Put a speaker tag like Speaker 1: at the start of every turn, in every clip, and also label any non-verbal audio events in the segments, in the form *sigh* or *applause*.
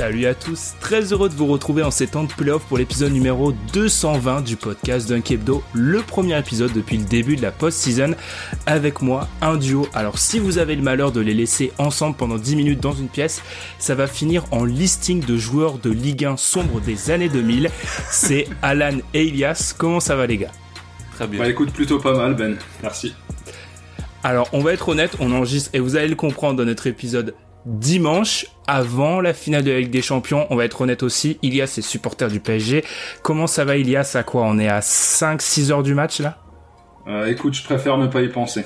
Speaker 1: Salut à tous, très heureux de vous retrouver en ces temps de playoff pour l'épisode numéro 220 du podcast Dunk Hebdo, le premier épisode depuis le début de la post-season. Avec moi, un duo. Alors si vous avez le malheur de les laisser ensemble pendant 10 minutes dans une pièce, ça va finir en listing de joueurs de Ligue 1 sombre des années 2000. C'est *laughs* Alan et Elias. Comment ça va les gars?
Speaker 2: Très bien.
Speaker 3: Bah écoute, plutôt pas mal Ben, merci.
Speaker 1: Alors on va être honnête, on enregistre et vous allez le comprendre dans notre épisode dimanche avant la finale de la Ligue des Champions. On va être honnête aussi, Ilias est supporter du PSG. Comment ça va Ilias? À quoi? On est à 5-6 heures du match là?
Speaker 3: Euh, Écoute, je préfère ne pas y penser.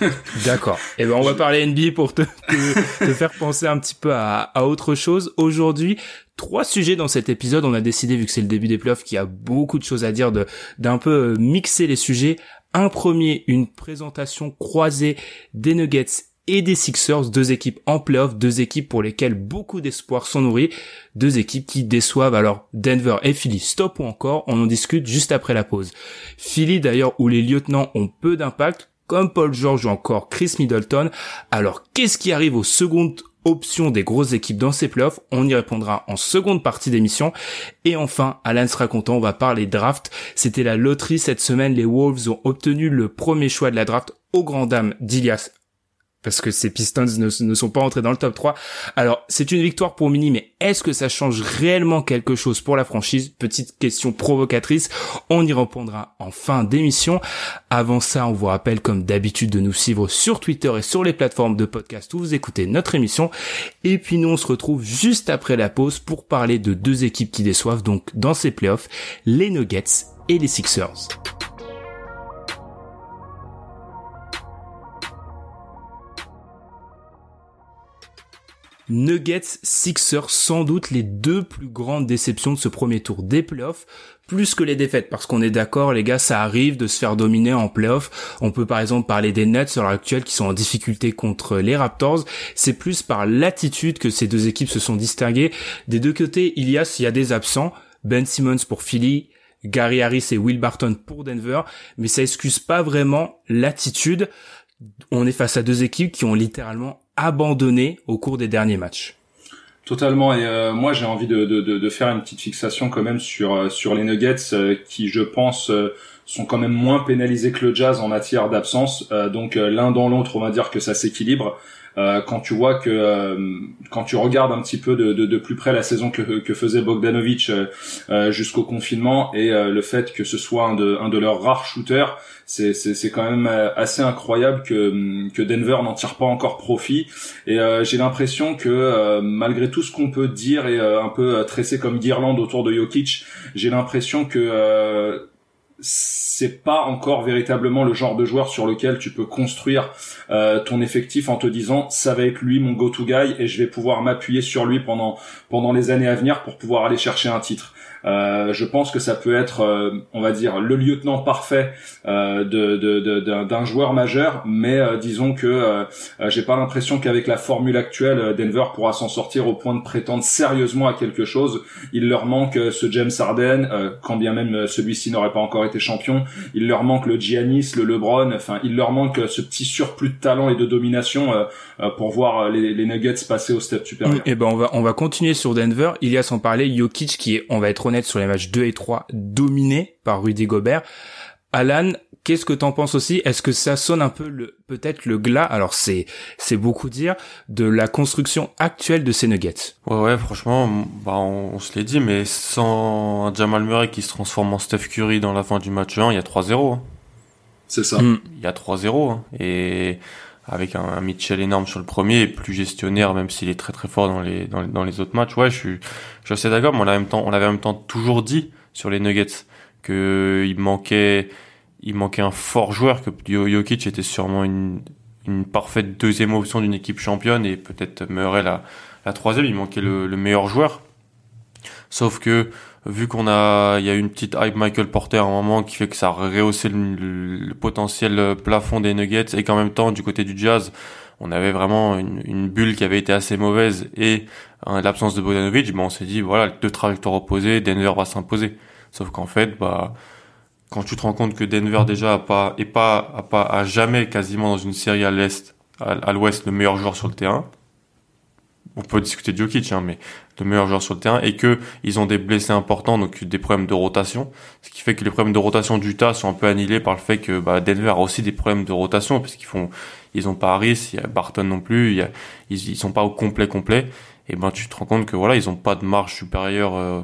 Speaker 3: *laughs*
Speaker 1: D'accord. Et eh ben on va parler NBA pour te, te, faire penser un petit peu à, à autre chose. Aujourd'hui, trois sujets dans cet épisode. On a décidé, vu que c'est le début des playoffs, qu'il y a beaucoup de choses à dire, de d'un peu mixer les sujets. Un premier, une présentation croisée des Nuggets et des Sixers, deux équipes en playoff, deux équipes pour lesquelles beaucoup d'espoir sont nourris, deux équipes qui déçoivent alors Denver et Philly, stop ou encore, on en discute juste après la pause. Philly d'ailleurs où les lieutenants ont peu d'impact, comme Paul George ou encore Chris Middleton, alors qu'est-ce qui arrive aux secondes options des grosses équipes dans ces playoffs? On y répondra en seconde partie d'émission. Et enfin, Alan sera content, on va parler draft. C'était la loterie cette semaine, les Wolves ont obtenu le premier choix de la draft au grand dam d'Ilias parce que ces Pistons ne, sont pas entrés dans le top 3. Alors, c'est une victoire pour Mini, mais est-ce que ça change réellement quelque chose pour la franchise? Petite question provocatrice, on y répondra en fin d'émission. Avant ça, on vous rappelle comme d'habitude de nous suivre sur Twitter et sur les plateformes de podcast où vous écoutez notre émission. Et puis nous, on se retrouve juste après la pause pour parler de deux équipes qui déçoivent donc dans ces playoffs, les Nuggets et les Sixers. Nuggets, Sixers, sans doute les deux plus grandes déceptions de ce premier tour des playoffs, plus que les défaites, parce qu'on est d'accord, les gars, ça arrive de se faire dominer en playoffs. On peut par exemple parler des Nets à l'heure actuelle qui sont en difficulté contre les Raptors. C'est plus par l'attitude que ces deux équipes se sont distinguées. Des deux côtés, il y a, s'il y a des absents, Ben Simmons pour Philly, Gary Harris et Will Barton pour Denver, mais ça excuse pas vraiment l'attitude. On est face à deux équipes qui ont littéralement abandonné au cours des derniers matchs.
Speaker 3: Totalement. Et euh, moi, j'ai envie de, faire une petite fixation quand même sur euh, sur les Nuggets, euh, qui, je pense, sont quand même moins pénalisés que le Jazz en matière d'absence. donc l'un dans l'autre, on va dire que ça s'équilibre. Euh, quand tu vois que euh, quand tu regardes un petit peu de, de, de, plus près la saison que, que faisait Bogdanovic euh, jusqu'au confinement et le fait que ce soit un de, un de leurs rares shooters, c'est, c'est, c'est quand même assez incroyable que, que Denver n'en tire pas encore profit. Et j'ai l'impression que malgré tout ce qu'on peut dire et un peu tressé comme guirlande autour de Jokic, j'ai l'impression que c'est pas encore véritablement le genre de joueur sur lequel tu peux construire euh, ton effectif en te disant ça va être lui mon go-to guy et je vais pouvoir m'appuyer sur lui pendant pendant les années à venir pour pouvoir aller chercher un titre. Euh, je pense que ça peut être, euh, on va dire, le lieutenant parfait euh, d'un joueur majeur, mais disons que j'ai pas l'impression qu'avec la formule actuelle, Denver pourra s'en sortir au point de prétendre sérieusement à quelque chose. Il leur manque ce James Harden, quand bien même celui-ci n'aurait pas encore été champion. Il leur manque le Giannis, le LeBron. Enfin, il leur manque ce petit surplus de talent et de domination pour voir les, Nuggets passer au step supérieur.
Speaker 1: Et eh ben on va on va continuer sur Denver. Il y a sans parler Jokic qui est, on va être sur les matchs 2 et 3 dominés par Rudy Gobert. Alan, qu'est-ce que t'en penses aussi? Est-ce que ça sonne un peu le peut-être le glas? Alors c'est c'est beaucoup dire de la construction actuelle de ces Nuggets.
Speaker 2: Ouais ouais, franchement, bah on, se l'est dit, mais sans Jamal Murray qui se transforme en Steph Curry dans la fin du match 1, il y a 3-0. Hein.
Speaker 3: C'est ça.
Speaker 2: Mm. Il y a 3-0 hein. et avec un, Mitchell énorme sur le premier et plus gestionnaire même s'il est très très fort dans les dans, dans les autres matchs. Ouais, je suis je suis assez d'accord, mais on l'avait en même temps on l'avait en même temps toujours dit sur les Nuggets que il manquait il manquait un fort joueur que Jokic était sûrement une une parfaite deuxième option d'une équipe championne et peut-être Murray la la troisième, il manquait le, le meilleur joueur. Sauf que vu qu'on a, il y a une petite hype Michael Porter à un moment qui fait que ça a rehaussé le, potentiel plafond des Nuggets et qu'en même temps du côté du Jazz, on avait vraiment une, bulle qui avait été assez mauvaise et l'absence de Bogdanovic, ben on s'est dit voilà deux trajectoires opposées, Denver va s'imposer. Sauf qu'en fait, bah quand tu te rends compte que Denver déjà a pas est pas a pas a jamais quasiment dans une série à l'est à l'ouest le meilleur joueur sur le terrain, on peut discuter de Jokic, hein, mais le meilleur joueur sur le terrain, et que ils ont des blessés importants, donc des problèmes de rotation, ce qui fait que les problèmes de rotation d'Utah sont un peu annihilés par le fait que bah, Denver a aussi des problèmes de rotation, parce qu'ils font, ils ont pas Harris, il y a Barton non plus, il y a, ils, ils sont pas au complet complet, et ben tu te rends compte que voilà, ils ont pas de marge supérieure. Euh,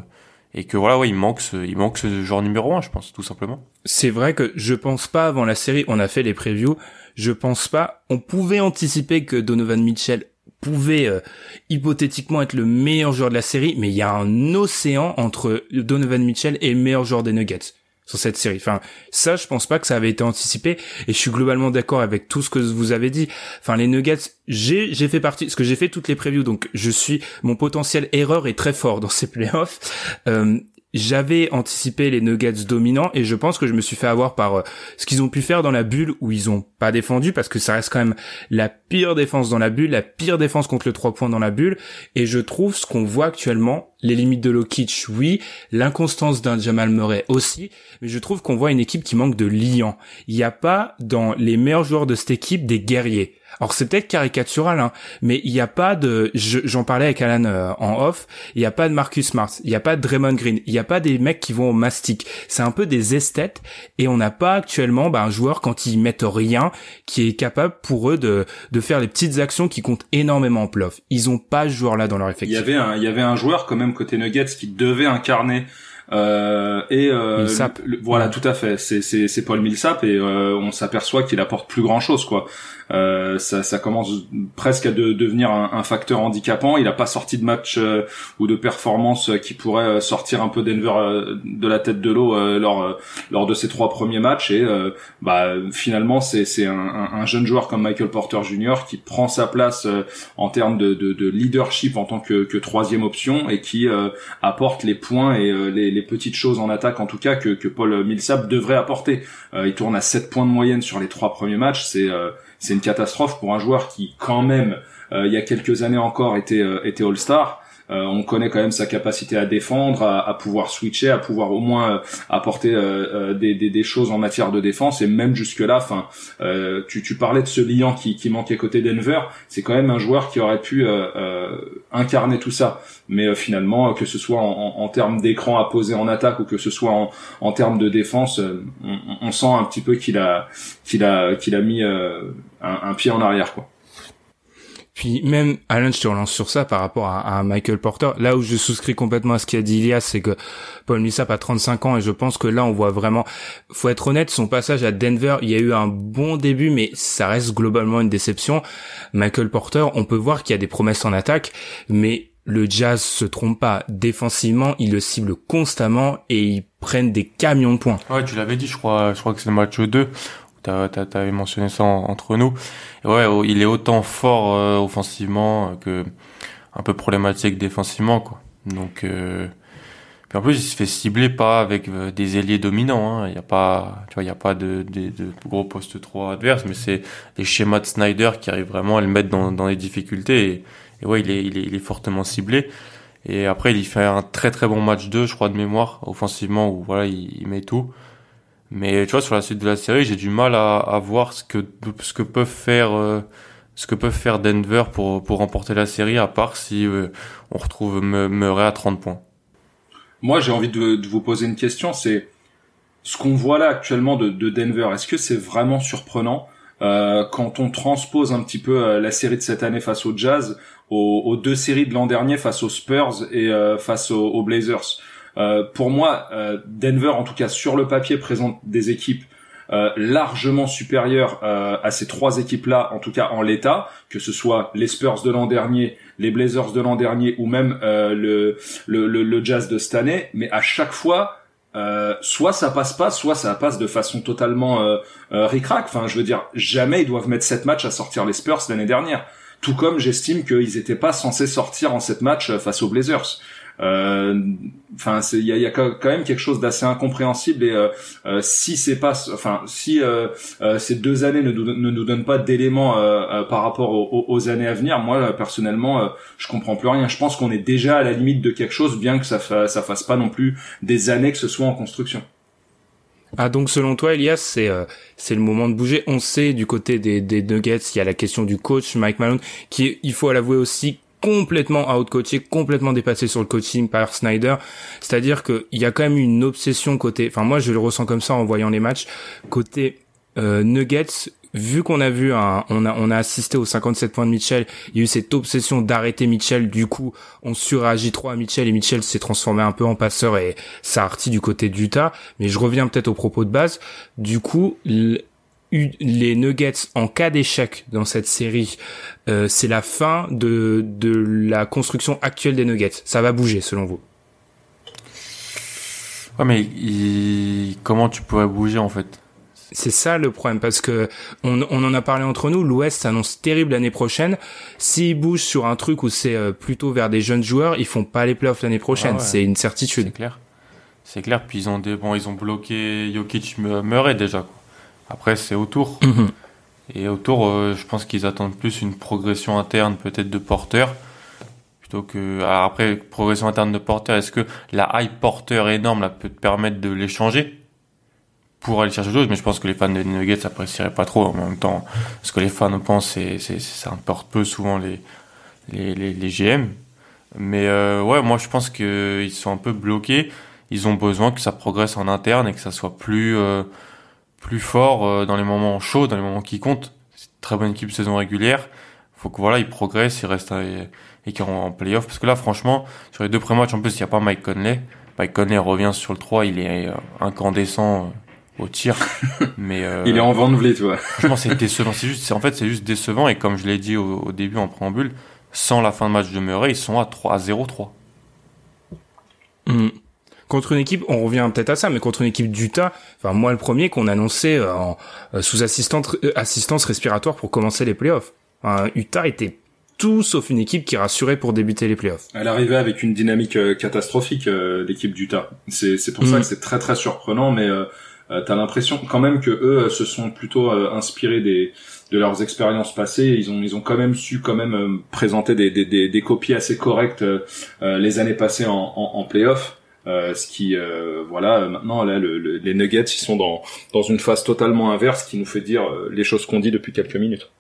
Speaker 2: et que voilà ouais il manque ce, il manque ce genre numéro un je pense tout simplement.
Speaker 1: C'est vrai que je pense pas avant la série on a fait les previews je pense pas on pouvait anticiper que Donovan Mitchell pouvait euh, hypothétiquement être le meilleur joueur de la série, mais il y a un océan entre Donovan Mitchell et le meilleur joueur des Nuggets sur cette série. Enfin, ça, je pense pas que ça avait été anticipé, et je suis globalement d'accord avec tout ce que vous avez dit. Enfin, les Nuggets, j'ai j'ai fait partie, parce que j'ai fait toutes les previews, donc je suis mon potentiel erreur est très fort dans ces playoffs. Euh, j'avais anticipé les Nuggets dominants et je pense que je me suis fait avoir par euh, ce qu'ils ont pu faire dans la bulle où ils ont pas défendu parce que ça reste quand même la pire défense dans la bulle, la pire défense contre le 3 points dans la bulle et je trouve ce qu'on voit actuellement, les limites de Lokic oui, l'inconstance d'un Jamal Murray aussi, mais je trouve qu'on voit une équipe qui manque de liant. Il n'y a pas dans les meilleurs joueurs de cette équipe des guerriers. Alors c'est peut-être caricatural, hein, mais il n'y a pas de, j'en parlais avec Alan euh, en off, il n'y a pas de Marcus Smart, il n'y a pas de Draymond Green, il n'y a pas des mecs qui vont au mastic. C'est un peu des esthètes et on n'a pas actuellement bah, un joueur quand ils mettent rien qui est capable pour eux de, de faire les petites actions qui comptent énormément en playoff. Ils ont pas ce joueur là dans leur effectif.
Speaker 3: Il y avait un, il y avait un joueur quand même côté Nuggets qui devait incarner euh, et euh, voilà, tout à fait. C'est c'est Paul Millsap et euh, on s'aperçoit qu'il apporte plus grand chose quoi. Euh, ça, ça commence presque à de, devenir un, un, facteur handicapant. Il a pas sorti de match euh, ou de performance qui pourrait sortir un peu Denver de la tête de l'eau lors lors de ses trois premiers matchs et bah finalement c'est c'est un, un, jeune joueur comme Michael Porter Jr. qui prend sa place en termes de, de, de, leadership en tant que, que troisième option et qui apporte les points et les petites choses en attaque en tout cas que, que Paul Millsap devrait apporter. Euh, il tourne à 7 points de moyenne sur les trois premiers matchs, c'est euh, c'est une catastrophe pour un joueur qui quand même euh, il y a quelques années encore était était All-Star. Euh, on connaît quand même sa capacité à défendre, à, pouvoir switcher, à pouvoir au moins euh, apporter euh, des, choses en matière de défense. Et même jusque là, enfin, tu, tu parlais de ce liant qui, qui manquait côté Denver. C'est quand même un joueur qui aurait pu incarner tout ça. Mais finalement, que ce soit en, termes d'écran à poser en attaque ou que ce soit en, termes de défense, on, on, sent un petit peu qu'il a qu'il a qu'il a mis un, un pied en arrière, quoi.
Speaker 1: Puis même, Alan, je te relance sur ça par rapport à, Michael Porter. Là où je souscris complètement à ce qu'a dit Ilias, c'est que Paul Millsap a 35 ans et je pense que là, on voit vraiment, faut être honnête, son passage à Denver, il y a eu un bon début, mais ça reste globalement une déception. Michael Porter, on peut voir qu'il y a des promesses en attaque, mais le Jazz se trompe pas. Défensivement, il le cible constamment et ils prennent des camions de points.
Speaker 2: Ouais, tu l'avais dit, je crois, je crois que c'est le match 2 T'avais mentionné ça entre nous. ouais, il est autant fort euh, offensivement que un peu problématique défensivement, quoi. Donc, euh, puis en plus, il se fait cibler pas avec euh, des ailiers dominants. Hein. Il y a pas, tu vois, il y a pas de, de, gros poste 3 adverses, mais c'est des schémas de Snyder qui arrivent vraiment à le mettre dans, dans les difficultés. Et, ouais, il est, il est, il est fortement ciblé. Et après, il fait un très très bon match 2, je crois, de mémoire, offensivement, où voilà, il, il met tout. Mais tu vois, sur la suite de la série, j'ai du mal à, à, voir ce que ce que peuvent faire euh, ce que peuvent faire Denver pour pour remporter la série, à part si euh, on retrouve Murray à 30 points.
Speaker 3: Moi, j'ai envie de, de, vous poser une question. C'est ce qu'on voit là actuellement de, de Denver. Est-ce que c'est vraiment surprenant euh, quand on transpose un petit peu euh, la série de cette année face au Jazz aux, aux deux séries de l'an dernier face aux Spurs et face aux, aux Blazers? Euh, pour moi, euh, Denver, en tout cas sur le papier, présente des équipes largement supérieur à ces trois équipes-là, en tout cas en l'état, que ce soit les Spurs de l'an dernier, les Blazers de l'an dernier ou même le, le, le, Jazz de cette année. Mais à chaque fois, euh, soit ça passe pas, soit ça passe de façon totalement euh, euh ric-rac. Enfin, je veux dire, jamais ils doivent mettre sept matchs à sortir les Spurs l'année dernière. Tout comme j'estime qu'ils étaient pas censés sortir en sept matchs face aux Blazers. Euh, enfin, il y a, y a, quand même quelque chose d'assez incompréhensible et euh, euh, si c'est pas, enfin, si ces deux années ne, ne nous donnent pas d'éléments par rapport aux, aux, années à venir, moi personnellement, je comprends plus rien. Je pense qu'on est déjà à la limite de quelque chose, bien que ça, ça fasse pas non plus des années que ce soit en construction.
Speaker 1: Ah donc selon toi Elias c'est c'est le moment de bouger. On sait du côté des, des Nuggets il y a la question du coach Mike Malone qui il faut l'avouer aussi complètement outcoaché, complètement dépassé sur le coaching par Snyder. C'est-à-dire qu'il y a quand même une obsession côté, enfin moi je le ressens comme ça en voyant les matchs, côté euh, Nuggets, vu qu'on a vu un, on a on a assisté aux 57 points de Mitchell, il y a eu cette obsession d'arrêter Mitchell, du coup on suragit trop à Mitchell et Mitchell s'est transformé un peu en passeur et ça a arti du côté d'Utah. Mais je reviens peut-être au propos de base. Du coup, les Nuggets en cas d'échec dans cette série, euh, c'est la fin de, de la construction actuelle des Nuggets. Ça va bouger selon vous?
Speaker 2: Ouais, mais comment tu pourrais bouger en fait?
Speaker 1: C'est ça le problème parce que on, on en a parlé entre nous. L'Ouest s'annonce terrible l'année prochaine. S'ils bougent sur un truc où c'est euh, plutôt vers des jeunes joueurs, ils font pas les playoffs l'année prochaine. Ah c'est une certitude.
Speaker 2: C'est clair. C'est clair. Puis ils ont des bon, ils ont bloqué Jokic Murray déjà. Quoi. Après, c'est autour. Mhm. Et autour, euh, je pense qu'ils attendent plus une progression interne, peut-être de porteur, plutôt que. après, progression interne de porteur, est-ce que la high porteur énorme là, peut te permettre de l'échanger pour aller chercher autre chose? Mais je pense que les fans des Nuggets apprécieraient pas trop en même temps. Ce que les fans pensent, c'est, c'est, ça importe peu souvent les, les, les, les GM. Mais euh, ouais, moi je pense qu'ils sont un peu bloqués. Ils ont besoin que ça progresse en interne et que ça soit plus. Euh, plus fort euh, dans les moments chauds, dans les moments qui comptent. C'est une très bonne équipe saison régulière. Faut que voilà, ils progressent, ils restent et qu'ils en playoff. Parce que là, franchement, sur les deux premiers matchs, en plus, il n'y a pas Mike Conley. Mike Conley revient sur le 3, il est euh, incandescent euh, au tir. *laughs* mais
Speaker 3: il est en de tu vois.
Speaker 2: franchement, c'est décevant. C'est juste, en fait, c'est juste décevant. Et comme je l'ai dit au, début en préambule, sans la fin de match de Murray, ils sont à 3 à 0-3
Speaker 1: contre une équipe, on revient peut-être à ça, mais contre une équipe d'Utah, enfin moi le premier qu'on annonçait euh, en, euh, sous assistante, euh, assistance respiratoire pour commencer les playoffs. Utah était tout sauf une équipe qui rassurait pour débuter les playoffs.
Speaker 3: Elle arrivait avec une dynamique catastrophique, l'équipe d'Utah. C'est c'est pour ça mm. que c'est très très surprenant, mais t'as l'impression quand même que eux se sont plutôt inspirés des de leurs expériences passées. Ils ont ils ont quand même su quand même présenter des, des, des, des, copies assez correctes les années passées en, en, en playoffs. Euh, ce qui, euh, voilà, maintenant là, le, les Nuggets, ils sont dans dans une phase totalement inverse, qui nous fait dire euh, les choses qu'on dit depuis quelques minutes.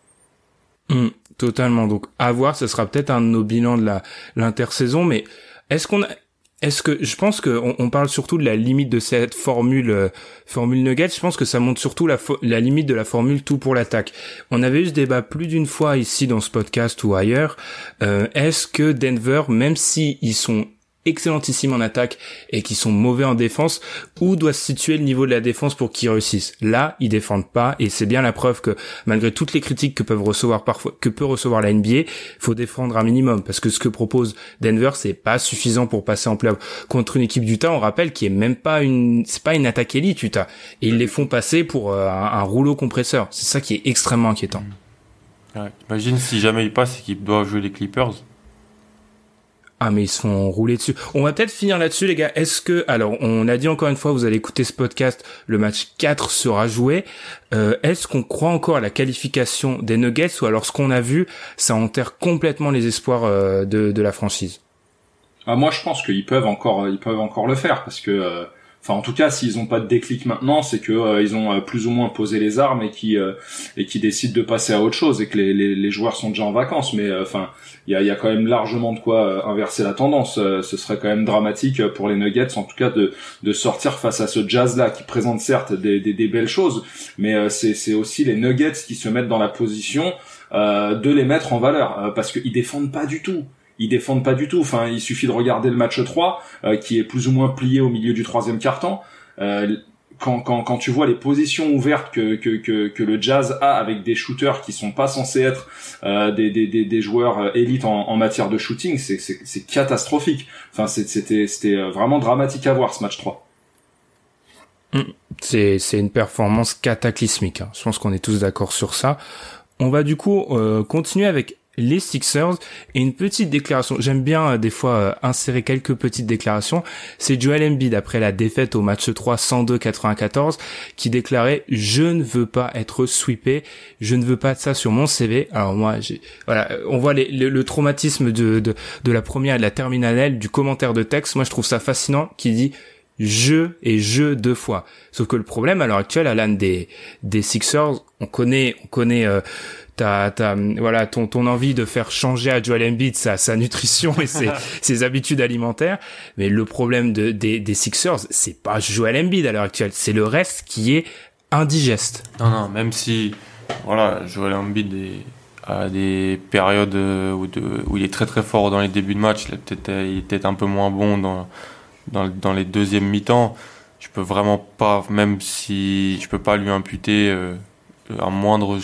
Speaker 1: Mmh, totalement. Donc, à voir, ce sera peut-être un de nos bilans de la l'intersaison, mais est-ce qu'on a est-ce que je pense que on, parle surtout de la limite de cette formule formule Nuggets. Je pense que ça montre surtout la, la limite de la formule tout pour l'attaque. On avait eu ce débat plus d'une fois ici dans ce podcast ou ailleurs. Est-ce que Denver, même si ils sont excellentissimes en attaque et qui sont mauvais en défense, où doit se situer le niveau de la défense pour qu'ils réussissent? Là, ils défendent pas et c'est bien la preuve que malgré toutes les critiques que peuvent recevoir parfois, que peut recevoir la NBA, faut défendre un minimum parce que ce que propose Denver, c'est pas suffisant pour passer en playoff contre une équipe d'Utah. On rappelle qui est même pas une, c'est pas une attaque élite Utah et ils les font passer pour euh, un, rouleau compresseur. C'est ça qui est extrêmement inquiétant.
Speaker 2: Imagine si jamais ils passent et qu'ils doivent jouer les Clippers
Speaker 1: ah mais ils se font rouler dessus. On va peut-être finir là-dessus les gars. Est-ce que alors on a dit encore une fois vous allez écouter ce podcast, le match 4 sera joué. Euh, est-ce qu'on croit encore à la qualification des Nuggets ou alors ce qu'on a vu ça enterre complètement les espoirs euh, de, de la franchise?
Speaker 3: Ah, moi je pense qu'ils peuvent encore ils peuvent encore le faire parce que euh, Enfin, en tout cas, s'ils n'ont pas de déclic maintenant, c'est que euh, ils ont euh, plus ou moins posé les armes et qui euh, et qui décident de passer à autre chose et que les, joueurs sont déjà en vacances. Mais enfin, il y a, y a quand même largement de quoi inverser la tendance. ce serait quand même dramatique pour les Nuggets, en tout cas, de de sortir face à ce Jazz là qui présente certes des, des, des belles choses, mais c'est c'est aussi les Nuggets qui se mettent dans la position de les mettre en valeur parce qu'ils défendent pas du tout ils défendent pas du tout. Enfin, il suffit de regarder le match 3, euh, qui est plus ou moins plié au milieu du troisième quart-temps. Euh, quand, quand, quand tu vois les positions ouvertes que, que, que, que, le Jazz a avec des shooters qui sont pas censés être euh, des, des, des, des, joueurs euh, élites en, en matière de shooting, c'est catastrophique. Enfin, c'était euh, vraiment dramatique à voir ce match 3.
Speaker 1: Mm. C'est une performance cataclysmique. Hein. Je pense qu'on est tous d'accord sur ça. On va du coup euh, continuer avec les Sixers et une petite déclaration. J'aime bien euh, des fois euh, insérer quelques petites déclarations. C'est Joel Embiid après la défaite au match 3 102-94 qui déclarait "Je ne veux pas être sweepé, je ne veux pas de ça sur mon CV." Alors moi, voilà, on voit les, le, traumatisme de, de de la première et de la terminale du commentaire de texte. Moi, je trouve ça fascinant qui dit je et je deux fois. Sauf que le problème à l'heure actuelle, Alan des des Sixers, on connaît on connaît euh, ta, voilà ton ton envie de faire changer à Joel Embiid sa sa nutrition et ses *laughs* ses habitudes alimentaires, mais le problème de des des Sixers, c'est pas Joel Embiid à l'heure actuelle, c'est le reste qui est indigeste.
Speaker 2: Non non, même si voilà, Joel Embiid a des périodes où, de, où il est très très fort dans les débuts de match, il est peut-être il est peut-être un peu moins bon dans dans, dans les deuxièmes mi-temps. Je peux vraiment pas, même si je peux pas lui imputer euh, un moindre,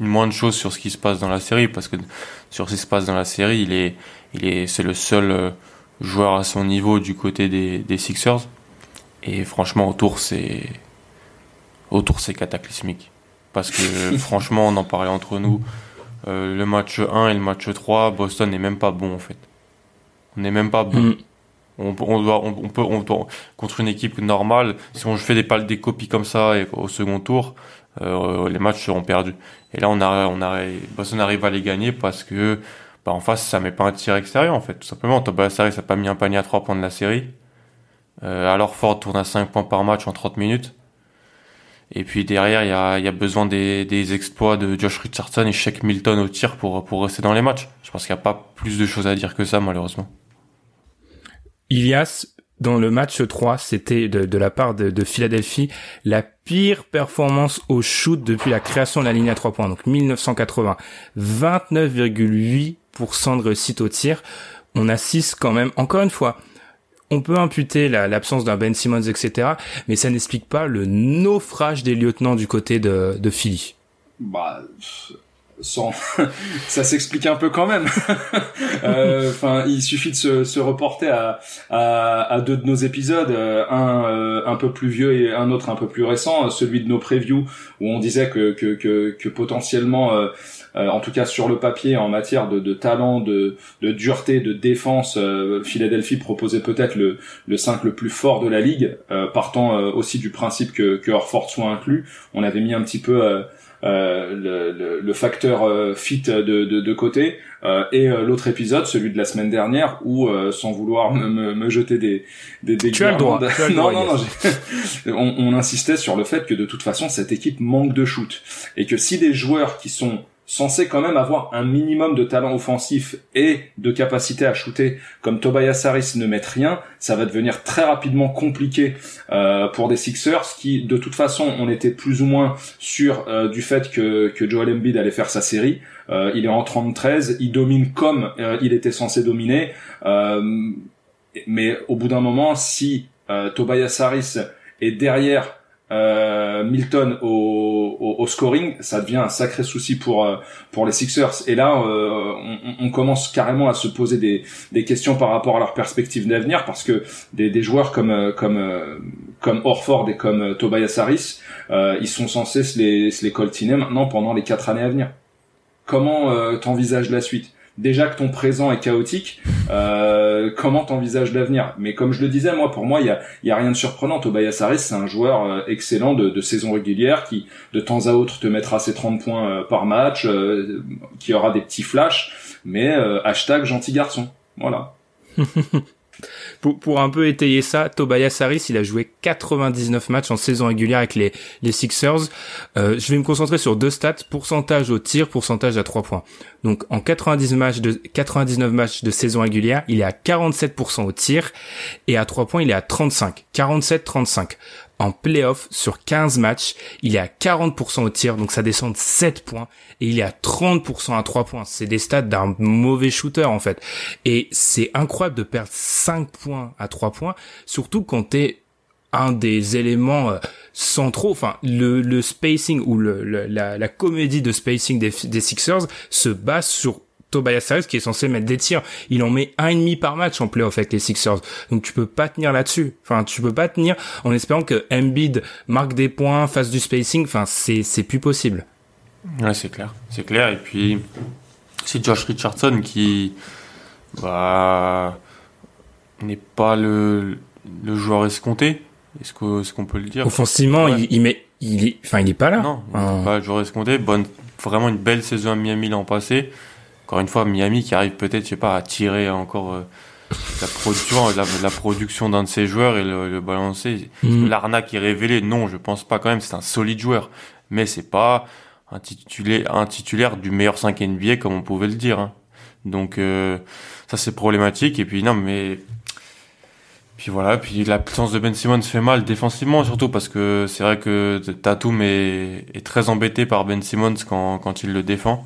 Speaker 2: une moindre chose sur ce qui se passe dans la série, parce que sur ce qui se passe dans la série, il est, il est, c'est le seul euh, joueur à son niveau du côté des, des Sixers. Et franchement, autour, c'est, autour, c'est cataclysmique. Parce que *laughs* franchement, on en parlait entre nous. Euh, le match 1 et le match 3, Boston n'est même pas bon en fait. On n'est même pas bon. Mm. On, on, doit, on, peut, on contre une équipe normale, si on fait des, des copies comme ça et, au second tour, euh, les matchs seront perdus. Et là, on a, on a, Boston arrive à les gagner parce que, bah, en face, ça met pas un tir extérieur, en fait. Tout simplement, Tobias Harris n'a pas mis un panier à 3 points de la série. Euh, alors Ford tourne à 5 points par match en 30 minutes. Et puis derrière, il y a, y a besoin des, des exploits de Josh Richardson et Shaq Milton au tir pour, pour rester dans les matchs. Je pense qu'il n'y a pas plus de choses à dire que ça, malheureusement.
Speaker 1: Ilias, dans le match 3, c'était de, la part de, Philadelphie la pire performance au shoot depuis la création de la ligne à 3 points, donc 1980. 29,8% de réussite au tir. On assiste quand même, encore une fois, on peut imputer l'absence d'un Ben Simmons, etc., mais ça n'explique pas le naufrage des lieutenants du côté de, de Philly.
Speaker 3: Bah, sans *laughs* ça s'explique un peu quand même. *laughs* Euh, enfin, il suffit de se, se reporter à, à, à, deux de nos épisodes, euh, un euh, un peu plus vieux et un autre un peu plus récent, celui de nos previews où on disait que que que, que potentiellement en tout cas sur le papier, en matière de, de talent, de, de, dureté, de défense, Philadelphie proposait peut-être le, le 5 le plus fort de la ligue, partant aussi du principe que, que Horford soit inclus. On avait mis un petit peu euh, le, le, facteur euh, fit de, de, de côté euh, et l'autre épisode, celui de la semaine dernière, où sans vouloir me, me, jeter des des, des
Speaker 1: tu as le droit, *laughs*
Speaker 3: non, non, non, *laughs* on, on insistait sur le fait que de toute façon cette équipe manque de shoot et que si des joueurs qui sont censé quand même avoir un minimum de talent offensif et de capacité à shooter, comme Tobias Harris ne met rien, ça va devenir très rapidement compliqué euh, pour des Sixers qui, de toute façon, on était plus ou moins sûr euh, du fait que, que Joel Embiid allait faire sa série. Euh, il est en 33, il domine comme il était censé dominer, mais au bout d'un moment, si Tobias Harris est derrière euh, Milton au, au, scoring, ça devient un sacré souci pour euh, pour les Sixers. Et là, euh, on, on, commence carrément à se poser des, des questions par rapport à leur perspective d'avenir, parce que des, des joueurs comme comme comme Orford et comme Tobias Harris, ils sont censés se les se les coltiner maintenant pendant les quatre années à venir. Comment t'envisages la suite? Déjà que ton présent est chaotique, euh, comment t'envisages l'avenir? Mais comme je le disais, moi, pour moi, il y a, y a rien de surprenant. Tobias Harris, c'est un joueur euh, excellent de, de, saison régulière qui, de temps à autre, te mettra ses 30 points euh, par match, euh, qui aura des petits flashs, mais hashtag gentil garçon. Voilà. *laughs*
Speaker 1: Pour, un peu étayer ça, Tobias Harris, il a joué 99 matchs en saison régulière avec les, les Sixers. Euh, je vais me concentrer sur deux stats, pourcentage au tir, pourcentage à 3 points. Donc en 90 matchs de 99 matchs de saison régulière, il est à 47% au tir et à 3 points, il est à 35, 47-35 en playoff sur 15 matchs, il est à 40% au tir, donc ça descend de 7 points, et il est à 30% à 3 points. C'est des stats d'un mauvais shooter, en fait. Et c'est incroyable de perdre 5 points à 3 points, surtout quand t'es un des éléments euh, centraux, enfin le, le spacing ou le, la, la, comédie de spacing des, des Sixers se base sur Tobias Harris qui est censé mettre des tirs. Il en met un et demi par match en playoff avec les Sixers. Donc tu peux pas tenir là-dessus. Enfin, tu peux pas tenir en espérant que Embiid marque des points, fasse du spacing. Enfin, c'est, c'est plus possible.
Speaker 2: Ouais, c'est clair. C'est clair. Et puis, c'est Josh Richardson qui, bah, n'est pas le, le joueur escompté. Est-ce qu'on est qu'on peut le dire?
Speaker 1: Offensivement, il, il, met, il est, enfin, il est pas là.
Speaker 2: Non, pas le joueur escompté. Bonne, vraiment une belle saison à Miami l'an passé encore une fois, Miami qui arrive peut-être, je sais pas, à tirer encore euh, la production, la, production d'un de ses joueurs et le, balancer. Mm. L'arnaque est révélée. Non, je pense pas quand même. C'est un solide joueur, mais c'est pas un titulaire, un titulaire du meilleur 5 NBA comme on pouvait le dire. Hein. Donc euh, ça c'est problématique. Et puis non, mais puis voilà, puis la puissance de Ben Simmons fait mal défensivement surtout parce que c'est vrai que Tatum est, est, très embêté par Ben Simmons quand, quand il le défend.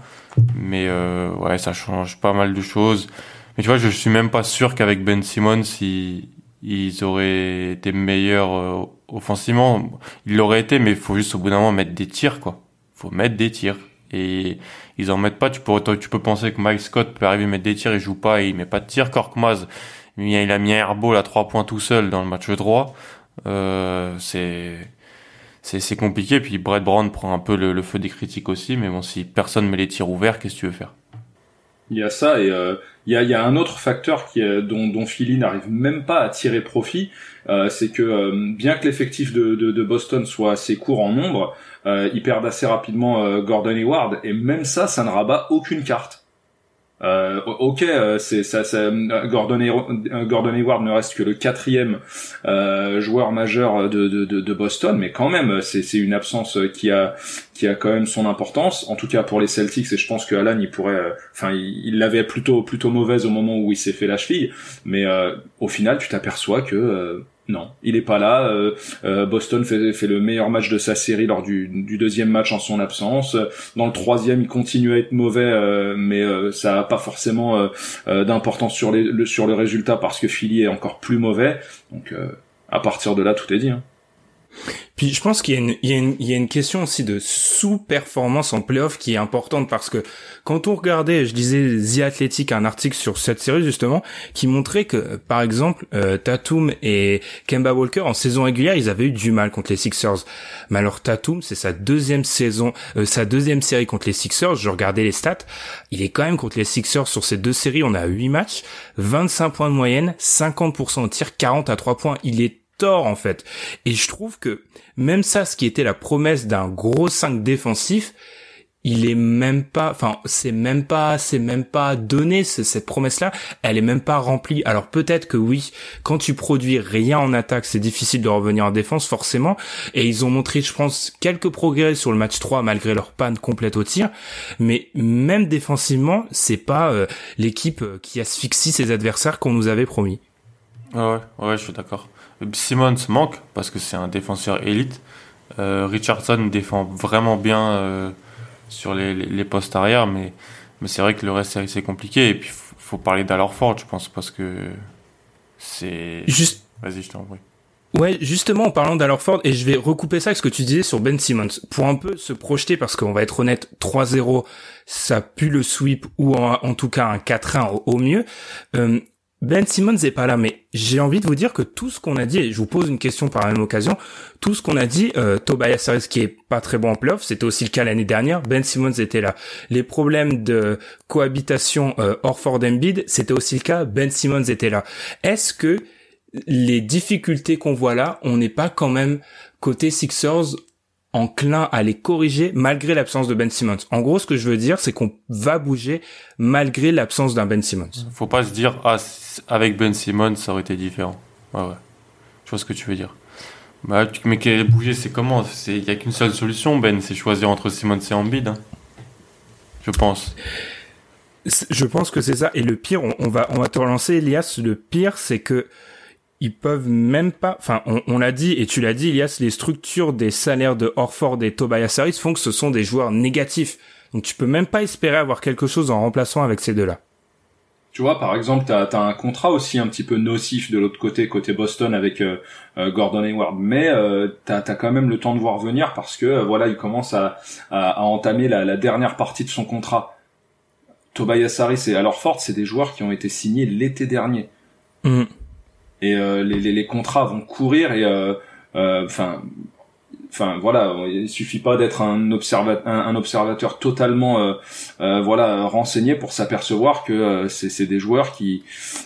Speaker 2: Mais euh, ouais, ça change pas mal de choses. Mais tu vois, je suis même pas sûr qu'avec Ben Simmons, ils, auraient été meilleurs euh, offensivement. Ils l'auraient été, mais il faut juste au bout d'un moment mettre des tirs, quoi. faut mettre des tirs. Et ils en mettent pas. Tu peux, tu peux penser que Mike Scott peut arriver à mettre des tirs, il joue pas et il met pas de tirs. Korkmaz, il a mis un airball à trois points tout seul dans le match droit. Euh, c'est c'est compliqué. Puis Brett Brown prend un peu le, feu des critiques aussi. Mais bon, si personne met les tirs ouverts, qu'est-ce que tu veux faire?
Speaker 3: Il y a ça et euh, il, y a, un autre facteur qui dont, dont Philly n'arrive même pas à tirer profit. Euh, c'est que euh, bien que l'effectif de, de, Boston soit assez court en nombre, ils perdent assez rapidement Gordon Hayward et même ça, ça ne rabat aucune carte. Euh, ok, euh, c'est ça, ça, Gordon, Gordon Hayward ne reste que le quatrième euh, joueur majeur de, de, de, Boston, mais quand même, c'est une absence qui a qui a quand même son importance. En tout cas pour les Celtics, et je pense que Alan, il pourrait, enfin, il l'avait plutôt plutôt mauvaise au moment où il s'est fait la cheville, mais au final, tu t'aperçois que non, il est pas là. Euh, euh, Boston fait, le meilleur match de sa série lors du, deuxième match en son absence. Dans le troisième, il continue à être mauvais, euh, mais ça n'a pas forcément d'importance sur, le, sur le résultat parce que Philly est encore plus mauvais. Donc à partir de là, tout est dit. Hein.
Speaker 1: Puis je pense qu'il y a une, y y a une question aussi de sous-performance en playoff qui est importante parce que quand on regardait, je disais The Athletic, un article sur cette série justement, qui montrait que par exemple euh, Tatum et Kemba Walker en saison régulière, ils avaient eu du mal contre les Sixers. Mais alors Tatum, c'est sa deuxième saison, euh, sa deuxième série contre les Sixers. Je regardais les stats, il est quand même contre les Sixers sur ces deux séries, on a 8 matchs, 25 points de moyenne, 50% de tir, 40 à 3 points. Il est tort en fait. Et je trouve que même ça, ce qui était la promesse d'un gros 5 défensif, il est même pas, enfin, c'est même pas, c'est même pas donné, cette promesse-là, elle est même pas remplie. Alors peut-être que oui, quand tu produis rien en attaque, c'est difficile de revenir en défense, forcément. Et ils ont montré, je pense, quelques progrès sur le match 3, malgré leur panne complète au tir. Mais même défensivement, c'est pas euh, l'équipe qui asphyxie ses adversaires qu'on nous avait promis.
Speaker 2: ouais, ouais, je suis d'accord. Simmons manque parce que c'est un défenseur élite. Euh, Richardson défend vraiment bien euh, sur les, les, postes arrière, mais, mais c'est vrai que le reste c'est compliqué. Et puis faut, faut parler d'Alorford, je pense, parce que c'est.
Speaker 1: Juste.
Speaker 2: Vas-y, je t'en prie.
Speaker 1: Ouais, justement, en parlant d'Alorford, et je vais recouper ça avec ce que tu disais sur Ben Simmons, pour un peu se projeter, parce qu'on va être honnête, 3-0, ça pue le sweep, ou en, tout cas un 4-1 au, mieux. Euh, ben Simmons est pas là, mais j'ai envie de vous dire que tout ce qu'on a dit, et je vous pose une question par la même occasion, tout ce qu'on a dit, euh, Tobias Harris qui est pas très bon en playoff, c'était aussi le cas l'année dernière, Ben Simmons était là. Les problèmes de cohabitation euh, Orford-Embiid, c'était aussi le cas, Ben Simmons était là. Est-ce que les difficultés qu'on voit là, on n'est pas quand même côté Sixers enclin à les corriger malgré l'absence de Ben Simmons. En gros, ce que je veux dire, c'est qu'on va bouger malgré l'absence d'un Ben Simmons.
Speaker 2: Faut pas se dire ah avec Ben Simmons ça aurait été différent. Ouais ouais. Je vois ce que tu veux dire. Bah, mais qu'elle bouger, c'est comment? Il y a qu'une seule solution, Ben, c'est choisir entre Simmons et Embiid. Hein. Je pense.
Speaker 1: Je pense que c'est ça. Et le pire, on, on, va on va te relancer, Elias. Le pire, c'est que ils peuvent même pas, enfin, on, l'a dit et tu l'as dit, Elias, les structures des salaires de Orford et Tobias Harris font que ce sont des joueurs négatifs. Donc tu peux même pas espérer avoir quelque chose en remplaçant avec ces deux-là.
Speaker 3: tu vois, par exemple, tu as, un contrat aussi un petit peu nocif de l'autre côté, côté Boston avec euh, euh, Gordon Hayward, mais euh, tu as, quand même le temps de voir venir parce que euh, voilà, il commence à, à, entamer la, la, dernière partie de son contrat. Tobias Harris et alors Ford, c'est des joueurs qui ont été signés l'été dernier.
Speaker 1: Mm.
Speaker 3: Et les, les, les, contrats vont courir et enfin enfin voilà, il suffit pas d'être un, observateur, un, observateur totalement euh, euh, voilà renseigné pour s'apercevoir que euh, c'est des joueurs qui,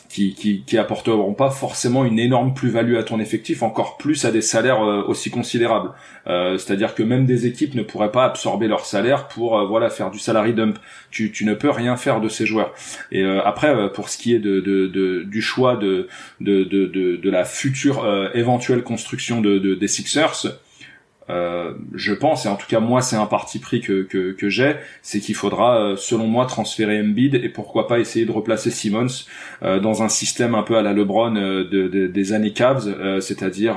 Speaker 3: qui qui qui apporteront pas forcément une énorme plus-value à ton effectif, encore plus à des salaires aussi considérables. C'est-à-dire que même des équipes ne pourraient pas absorber leur salaire pour voilà faire du salary dump. Tu, tu ne peux rien faire de ces joueurs. Et après pour ce qui est de, de, de du choix de de, de de, de la future éventuelle construction de, de des Sixers euh, je pense, et en tout cas moi c'est un parti pris que, que, que j'ai, c'est qu'il faudra euh, selon moi transférer Embiid et pourquoi pas essayer de replacer Simmons euh, dans un système un peu à la LeBron de, de, des années Cavs, c'est-à-dire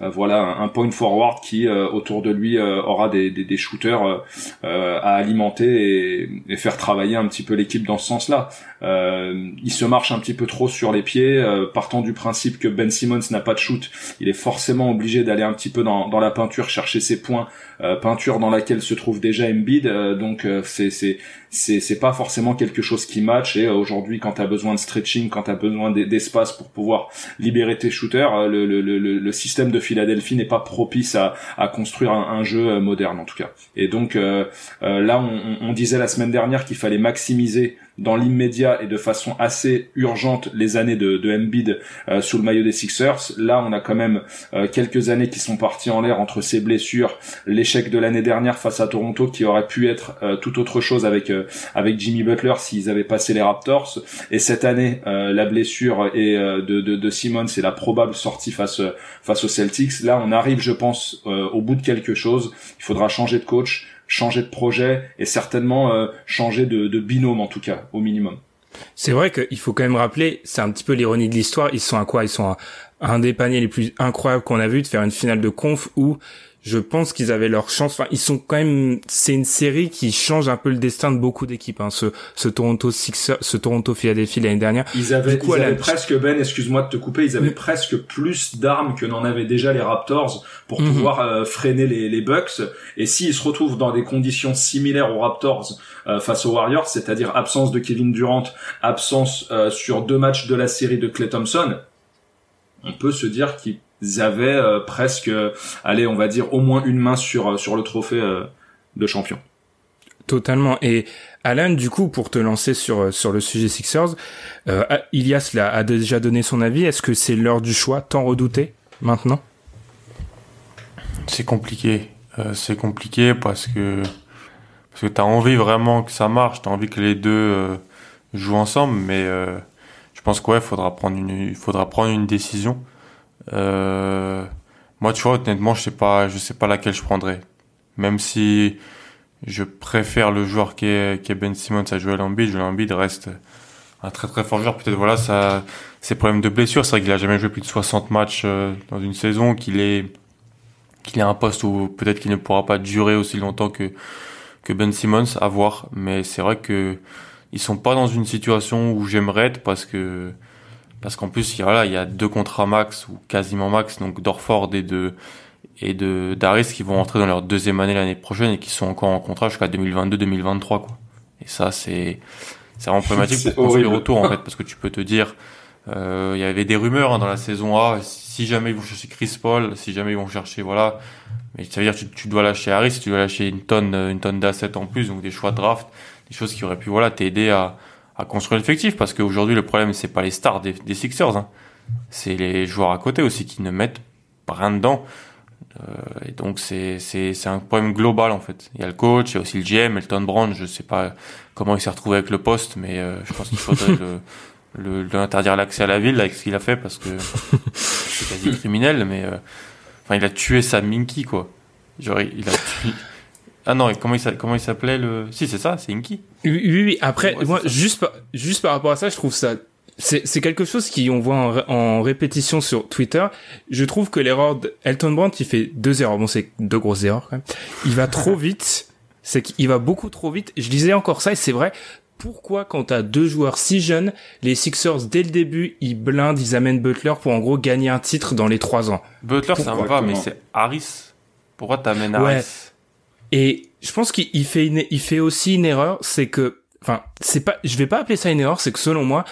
Speaker 3: voilà un point forward qui autour de lui aura des, des, des shooters à alimenter et, et, faire travailler un petit peu l'équipe dans ce sens-là. il se marche un petit peu trop sur les pieds, partant du principe que Ben Simmons n'a pas de shoot, il est forcément obligé d'aller un petit peu dans, dans la peinture chercher ses points, euh, peinture dans laquelle se trouve déjà Embiid, euh, donc euh, c'est c'est c'est pas forcément quelque chose qui match et aujourd'hui quand tu as besoin de stretching, quand tu as besoin d'espace pour pouvoir libérer tes shooters, le, le, le, le système de Philadelphie n'est pas propice à, à construire un, jeu moderne en tout cas. Et donc là on, on disait la semaine dernière qu'il fallait maximiser dans l'immédiat et de façon assez urgente les années de, de Embiid euh, sous le maillot des Sixers. Là, on a quand même euh, quelques années qui sont parties en l'air entre ses blessures, l'échec de l'année dernière face à Toronto qui aurait pu être euh, tout autre chose avec avec Jimmy Butler s'ils avaient passé les Raptors. Et cette année, la blessure et de, de, de et la probable sortie face face aux Celtics. Là, on arrive, je pense, au bout de quelque chose. Il faudra changer de coach changer de projet et certainement euh, changer de, de, binôme en tout cas au minimum.
Speaker 1: C'est vrai qu'il faut quand même rappeler, c'est un petit peu l'ironie de l'histoire. Ils sont à quoi? Ils sont à un des paniers les plus incroyables qu'on a vu de faire une finale de conf où je pense qu'ils avaient leur chance. Enfin, ils sont quand même. C'est une série qui change un peu le destin de beaucoup d'équipes. Hein. Ce, ce Toronto Sixers, ce Toronto Philadelphie l'année dernière.
Speaker 3: Ils avaient, ils avaient presque Ben. Excuse-moi de te couper. Ils avaient presque plus d'armes que n'en avaient déjà les Raptors pour mhm. pouvoir euh, freiner les, les Bucks. Et s'ils se retrouvent dans des conditions similaires aux Raptors euh, face aux Warriors, c'est-à-dire absence de Kevin Durant, absence euh, sur deux matchs de la série de Clay Thompson, on peut se dire qu'ils ils avaient euh, presque, allez, on va dire au moins une main sur euh, sur le trophée euh, de champion.
Speaker 1: Totalement. Et Alan, du coup, pour te lancer sur sur le sujet Sixers, euh, Ilias là, a déjà donné son avis. Est-ce que c'est l'heure du choix tant redouté maintenant?
Speaker 2: C'est compliqué. c'est compliqué parce que parce que t'as envie vraiment que ça marche. T'as envie que les deux jouent ensemble, mais je pense qu'il faudra prendre une faudra prendre une décision. Euh, moi, tu vois, honnêtement, je sais pas, je sais pas laquelle je prendrais. Même si je préfère le joueur qui est, qui est Ben Simmons à Joel Embiid, Joel Embiid reste un très très fort joueur. Peut-être voilà, ça, ses problèmes de blessure. C'est vrai qu'il a jamais joué plus de 60 matchs euh, dans une saison, qu'il est, qu'il à un poste où peut-être qu'il ne pourra pas durer aussi longtemps que, que Ben Simmons, à voir. Mais c'est vrai que ils sont pas dans une situation où j'aimerais être parce que parce qu'en plus, voilà, il y a deux contrats max ou quasiment max, donc d'Orford et de et de Daris qui vont entrer dans leur deuxième année l'année prochaine et qui sont encore en contrat jusqu'à 2022-2023 quoi. Et ça c'est c'est vraiment problématique pour construire autour en fait parce que tu peux te dire euh, il y avait des rumeurs hein, dans la saison A si jamais ils vont chercher Chris Paul, si jamais ils vont chercher voilà mais ça veut dire que tu, tu dois lâcher Harris, tu dois lâcher une tonne une tonne d'assets en plus donc des choix de draft, des choses qui auraient pu voilà t'aider à à construire l'effectif parce qu'aujourd'hui le problème c'est pas les stars des, des Sixers, hein. c'est les joueurs à côté aussi qui ne mettent rien dedans. Euh, et donc c'est c'est c'est un problème global en fait. Il y a le coach, il y a aussi le GM, Elton Brand. Je sais pas comment il s'est retrouvé avec le poste, mais euh, je pense qu'il faudrait le, le, le interdire l'accès à la ville avec ce qu'il a fait parce que c'est quasi criminel. Mais euh, enfin il a tué sa Minky quoi. Genre il a tué ah non, comment il, comment il s'appelait le... Si, c'est ça, c'est Inky.
Speaker 1: Oui, oui, oui. Après, moi, juste, par, juste par rapport à ça, je trouve ça... C'est quelque chose qui on voit en, en, répétition sur Twitter. Je trouve que l'erreur d'Elton Brand, il fait deux erreurs. Bon, c'est deux grosses erreurs quand même. Il va trop *laughs* vite. C'est qu'il va beaucoup trop vite. Je disais encore ça et c'est vrai. pourquoi quand t'as deux joueurs si jeunes, les Sixers dès le début ils blindent, ils amènent Butler pour en gros gagner un titre dans les trois ans?
Speaker 2: Butler ça me va, mais c'est Harris. Pourquoi t'amènes Harris?
Speaker 1: Et je pense qu'il fait une, il fait aussi une erreur, c'est que, enfin, c'est pas, je vais pas appeler ça une erreur, c'est que selon moi,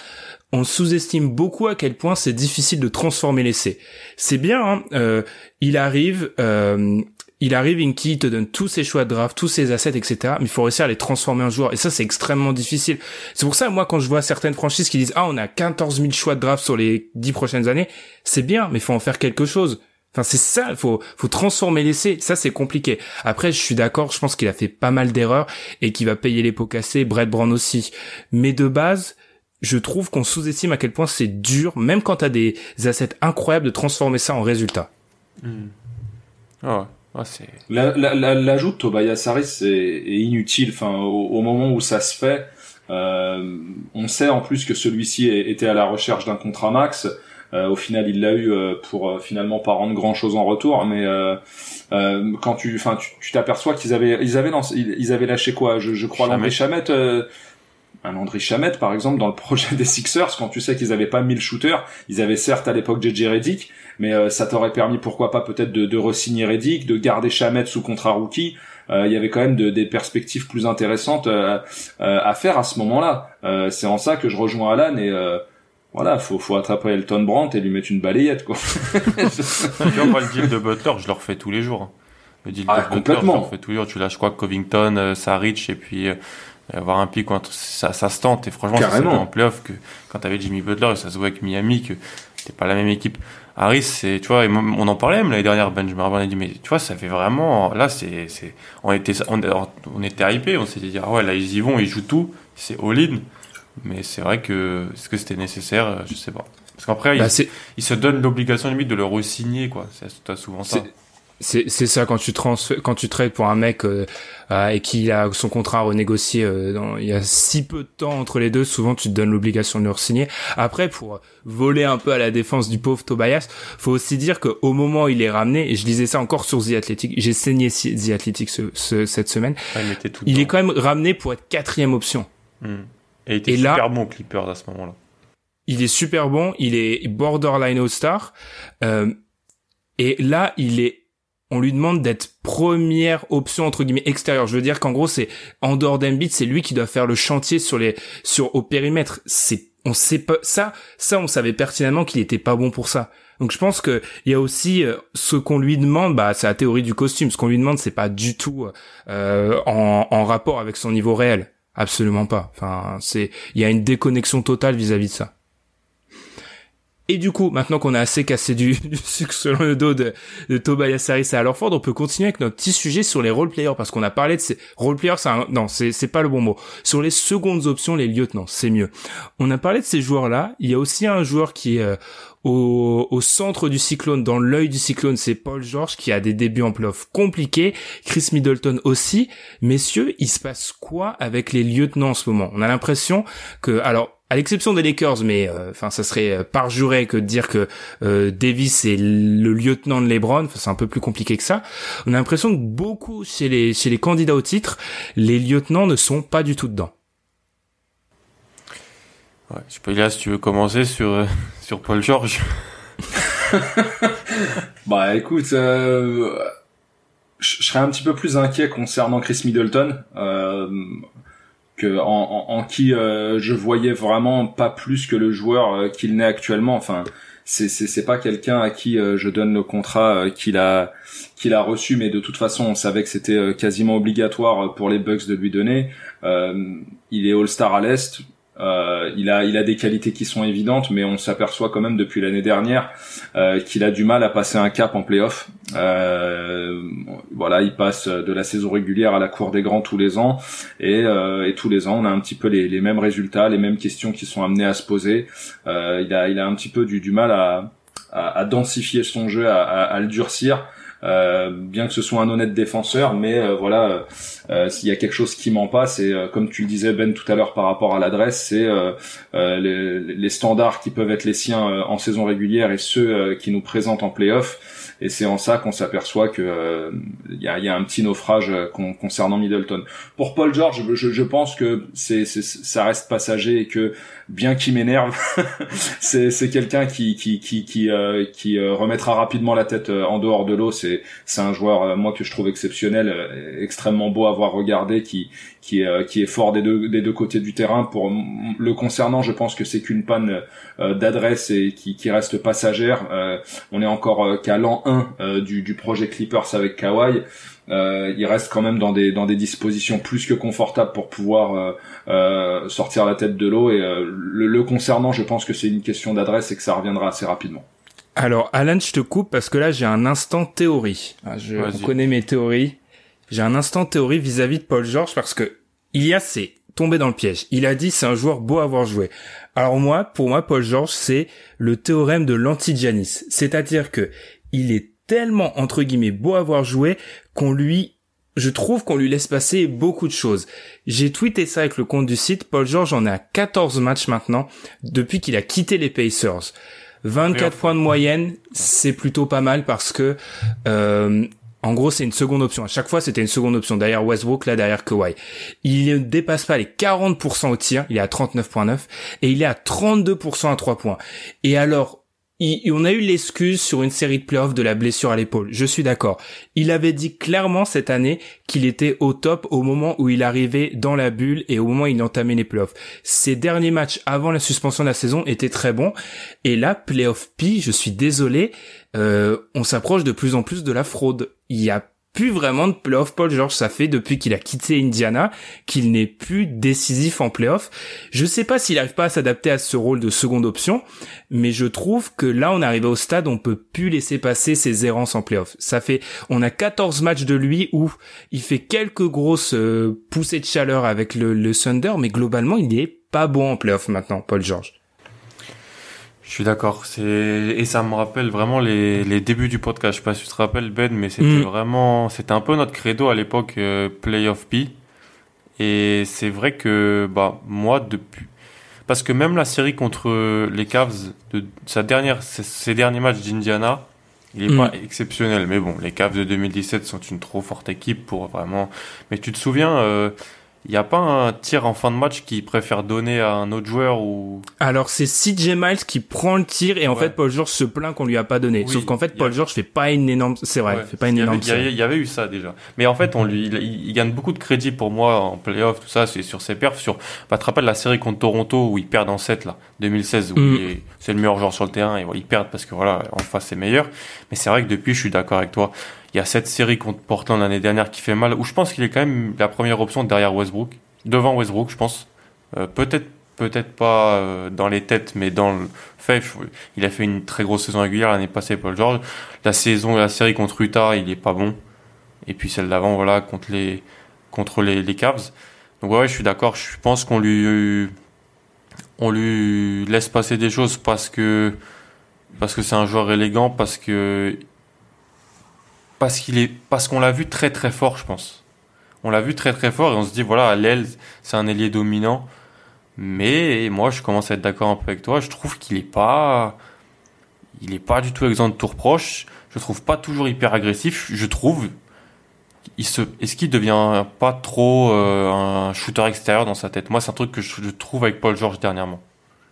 Speaker 1: on sous-estime beaucoup à quel point c'est difficile de transformer l'essai. C'est bien, hein, euh, il arrive, euh, il arrive, Inky te donne tous ses choix de draft, tous ses assets, etc. Mais il faut réussir à les transformer en joueur. Et ça, c'est extrêmement difficile. C'est pour ça, moi, quand je vois certaines franchises qui disent, ah, on a 14 000 choix de draft sur les 10 prochaines années, c'est bien, mais il faut en faire quelque chose. Enfin, c'est ça, il faut, faut transformer l'essai. Ça, c'est compliqué. Après, je suis d'accord, je pense qu'il a fait pas mal d'erreurs et qu'il va payer les pots cassés, Brett Brown aussi. Mais de base, je trouve qu'on sous-estime à quel point c'est dur, même quand t'as des assets incroyables, de transformer ça en résultat.
Speaker 2: Hmm. Ah
Speaker 3: L'ajout de Tobias Harris est, inutile. Enfin, au, moment où ça se fait, euh, on sait en plus que celui-ci était à la recherche d'un contrat max. Euh, au final, il l'a eu euh, pour euh, finalement pas rendre grand chose en retour. Mais euh, quand tu, enfin, tu t'aperçois qu'ils avaient, ils avaient, lancé, ils, avaient lâché quoi? Je, je crois Landry Chamette. Un André Chamette par exemple dans le *laughs* projet des Sixers quand tu sais qu'ils avaient pas 1000 shooters ils avaient certes à l'époque JJ Redick mais euh, ça t'aurait permis pourquoi pas peut-être de, de re-signer Redick de garder Chamette sous contrat rookie. Euh, il y avait quand même de, des perspectives plus intéressantes euh, à faire à ce moment-là. C'est en ça que je rejoins Alan et voilà, faut faut attraper Elton Brandt et lui mettre une balayette quoi. *laughs*
Speaker 2: tu vois, moi le deal de Butler, je le refais tous les jours. Hein. Le deal
Speaker 3: ah, de Butler, je le
Speaker 2: refais tous les jours. Tu lâches quoi Covington, Saric et puis avoir un pic ça, ça se tente et franchement c'est en playoff que quand t'avais Jimmy Butler et ça se voit avec Miami que c'était pas la même équipe Harris c'est tu vois on en parlait même l'année dernière Ben je me a dit mais tu vois ça fait vraiment là c'est c'est on était on, on était hypé on s'était dit ah ouais là ils y vont ils jouent tout c'est all in mais c'est vrai que est-ce que c'était nécessaire je sais pas. Parce qu'après bah, ils, se donnent l'obligation limite de le re-signer quoi. C'est souvent ça.
Speaker 1: C'est ça quand tu transfères quand tu trades pour un mec euh, euh, et qui a son contrat renégocié euh, dans, il y a si peu de temps entre les deux souvent tu te donnes l'obligation de le signer après pour voler un peu à la défense du pauvre Tobias faut aussi dire que au moment où il est ramené et je lisais ça encore sur The Athletic j'ai saigné The Athletic ce, cette semaine
Speaker 2: ah, il,
Speaker 1: il est quand même ramené pour être quatrième option.
Speaker 2: Hmm. Et il était super bon Clippers à ce moment-là
Speaker 1: il est super bon il est borderline All-Star euh, et là il est on lui demande d'être première option entre guillemets extérieure. Je veux dire qu'en gros c'est en dehors d'Embiid, c'est lui qui doit faire le chantier sur les sur au périmètre. C'est on sait pas ça ça on savait pertinemment qu'il était pas bon pour ça. Donc je pense que il y a aussi euh, ce qu'on lui demande, bah c'est la théorie du costume. Ce qu'on lui demande c'est pas du tout euh, en, en rapport avec son niveau réel. Absolument pas. Enfin c'est il y a une déconnexion totale vis-à-vis -vis de ça. Et du coup, maintenant qu'on a assez cassé *laughs* du, sucre sur le dos de, de Tobias Harris et Alorford, on peut continuer avec notre petit sujet sur les role players parce qu'on a parlé de ces role players, c'est non, c'est c'est pas le bon mot. Sur les secondes options, les lieutenants, c'est mieux. On a parlé de ces joueurs-là. Il y a aussi un joueur qui euh, au, au, centre du cyclone, dans l'œil du cyclone, c'est Paul George qui a des débuts en playoff compliqués. Chris Middleton aussi. Messieurs, il se passe quoi avec les lieutenants en ce moment? On a l'impression que, alors, à l'exception des Lakers, mais euh, enfin ça serait euh, parjuré que de dire que euh, Davis est le lieutenant de LeBron, c'est un peu plus compliqué que ça. On a l'impression que beaucoup chez les chez les candidats au titre, les lieutenants ne sont pas du tout dedans.
Speaker 2: Ouais, je peux dire si tu veux commencer sur *laughs* sur Paul George. *laughs*
Speaker 3: bah écoute, je serais un petit peu plus inquiet concernant Chris Middleton que en, en, qui euh, je voyais vraiment pas plus que le joueur euh, qu'il n'est actuellement. Enfin, c'est c'est pas quelqu'un à qui euh, je donne le contrat qu'il a qu'il a reçu, mais de toute façon, on savait que c'était quasiment obligatoire pour les Bucks de lui donner. il est All-Star à l'est. Euh, il a il a des qualités qui sont évidentes, mais on s'aperçoit quand même depuis l'année dernière euh, qu'il a du mal à passer un cap en playoff. Euh, voilà, il passe de la saison régulière à la cour des grands tous les ans, et, et tous les ans on a un petit peu les, mêmes résultats, les mêmes questions qui sont amenées à se poser. il a il a un petit peu du, du mal à, densifier son jeu, à le durcir. Euh, bien que ce soit un honnête défenseur, mais euh, voilà, euh, s'il y a quelque chose qui ment pas, c'est comme tu le disais Ben tout à l'heure par rapport à l'adresse, c'est les, les, standards qui peuvent être les siens en saison régulière et ceux qui nous présentent en playoff et c'est en ça qu'on s'aperçoit que il y, a, y, a, un petit naufrage concernant Middleton. Pour Paul George, je, je pense que c'est ça reste passager et que bien qu'il m'énerve, *laughs* c'est quelqu'un qui qui qui qui, euh, qui euh, remettra rapidement la tête euh, en dehors de l'eau. C'est un joueur moi que je trouve exceptionnel, extrêmement beau à voir regarder, qui qui est fort des deux côtés du terrain. Pour le concernant, je pense que c'est qu'une panne d'adresse et qui reste passagère. on est encore qu'à l'an 1 du projet Clippers avec Kawhi. Euh, il reste quand même dans des dispositions plus que confortables pour pouvoir euh, euh sortir la tête de l'eau. Et euh, le, concernant, je pense que c'est une question d'adresse et que ça reviendra assez rapidement.
Speaker 1: Alors, Alan, je te coupe parce que là, j'ai un instant théorie. Ah, je connais mes théories. J'ai un instant théorie vis-à-vis de Paul George parce que Ilias s'est tombé dans le piège. Il a dit c'est un joueur beau à avoir joué. Alors moi, pour moi, Paul George, c'est le théorème de l'anti-Giannis. C'est-à-dire que il est tellement entre guillemets beau à avoir joué qu'on lui je trouve qu'on lui laisse passer beaucoup de choses. J'ai tweeté ça avec le compte du site. Paul George en est à 14 matchs maintenant depuis qu'il a quitté les Pacers. 24 points de moyenne, c'est plutôt pas mal parce que euh, en gros, c'est une seconde option. À chaque fois, c'était une seconde option. Derrière Westbrook, là, derrière Kawhi. Il ne dépasse pas les 40% au tir. Il est à 39.9. Et il est à 32% à 3 points. Et alors, on a eu l'excuse sur une série de playoffs de la blessure à l'épaule. Je suis d'accord. Il avait dit clairement cette année qu'il était au top au moment où il arrivait dans la bulle et au moment où il entamait les playoffs. Ses derniers matchs avant la suspension de la saison étaient très bons. Et là, playoff P, je suis désolé, euh, on s'approche de plus en plus de la fraude. Il y a plus vraiment de playoff Paul George. Ça fait depuis qu'il a quitté Indiana qu'il n'est plus décisif en playoff. Je sais pas s'il arrive pas à s'adapter à ce rôle de seconde option, mais je trouve que là, on arrive au stade, on peut plus laisser passer ses errances en playoff. Ça fait, on a 14 matchs de lui où il fait quelques grosses euh, poussées de chaleur avec le, le Thunder, mais globalement, il est pas bon en playoff maintenant, Paul George.
Speaker 2: Je suis d'accord. C'est et ça me rappelle vraiment les, les débuts du podcast. Je sais pas si tu te rappelles Ben, mais c'était mm. vraiment c'était un peu notre credo à l'époque euh, Playoff P. Et c'est vrai que bah moi depuis parce que même la série contre les Cavs de sa dernière ses derniers matchs d'Indiana, il est mm. pas exceptionnel. Mais bon, les Cavs de 2017 sont une trop forte équipe pour vraiment. Mais tu te souviens euh, il n'y a pas un tir en fin de match qui préfère donner à un autre joueur ou?
Speaker 1: Alors c'est CJ Miles qui prend le tir et en fait Paul George se plaint qu'on lui a pas donné. Sauf qu'en fait Paul George fait pas une énorme, c'est vrai, fait pas une énorme.
Speaker 2: Il y, avait eu ça déjà. Mais en fait on lui, il, gagne beaucoup de crédit pour moi en playoff tout ça, c'est sur ses perfs. Sur, bah, tu te rappelles la série contre Toronto où ils perdent en 7 là, 2016 où mm. c'est le meilleur joueur sur le terrain et ils perdent parce que voilà en face c'est meilleur. Mais c'est vrai que depuis je suis d'accord avec toi. Il y a cette série contre Portland l'année dernière qui fait mal, où je pense qu'il est quand même la première option derrière Westbrook devant Westbrook, je pense. Euh, peut-être peut-être pas euh, dans les têtes, mais dans le fait, il a fait une très grosse saison régulière l'année passée, Paul George. La saison, la série contre Utah, il est pas bon. Et puis celle d'avant, voilà, contre les contre les, Cavs. Donc ouais, je suis d'accord. Je pense qu'on lui on lui laisse passer des choses parce que parce que c'est un joueur élégant, parce que parce qu'il est parce qu'on l'a vu très très fort, je pense. On l'a vu très très fort et on se dit voilà à l'aile c'est un ailier dominant. Mais moi je commence à être d'accord un peu avec toi. Je trouve qu'il est pas il est pas du tout exempt de tour proche. Je trouve pas toujours hyper agressif. Je trouve il se est-ce qu'il devient pas trop euh, un shooter extérieur dans sa tête? Moi c'est un truc que je, trouve avec Paul George dernièrement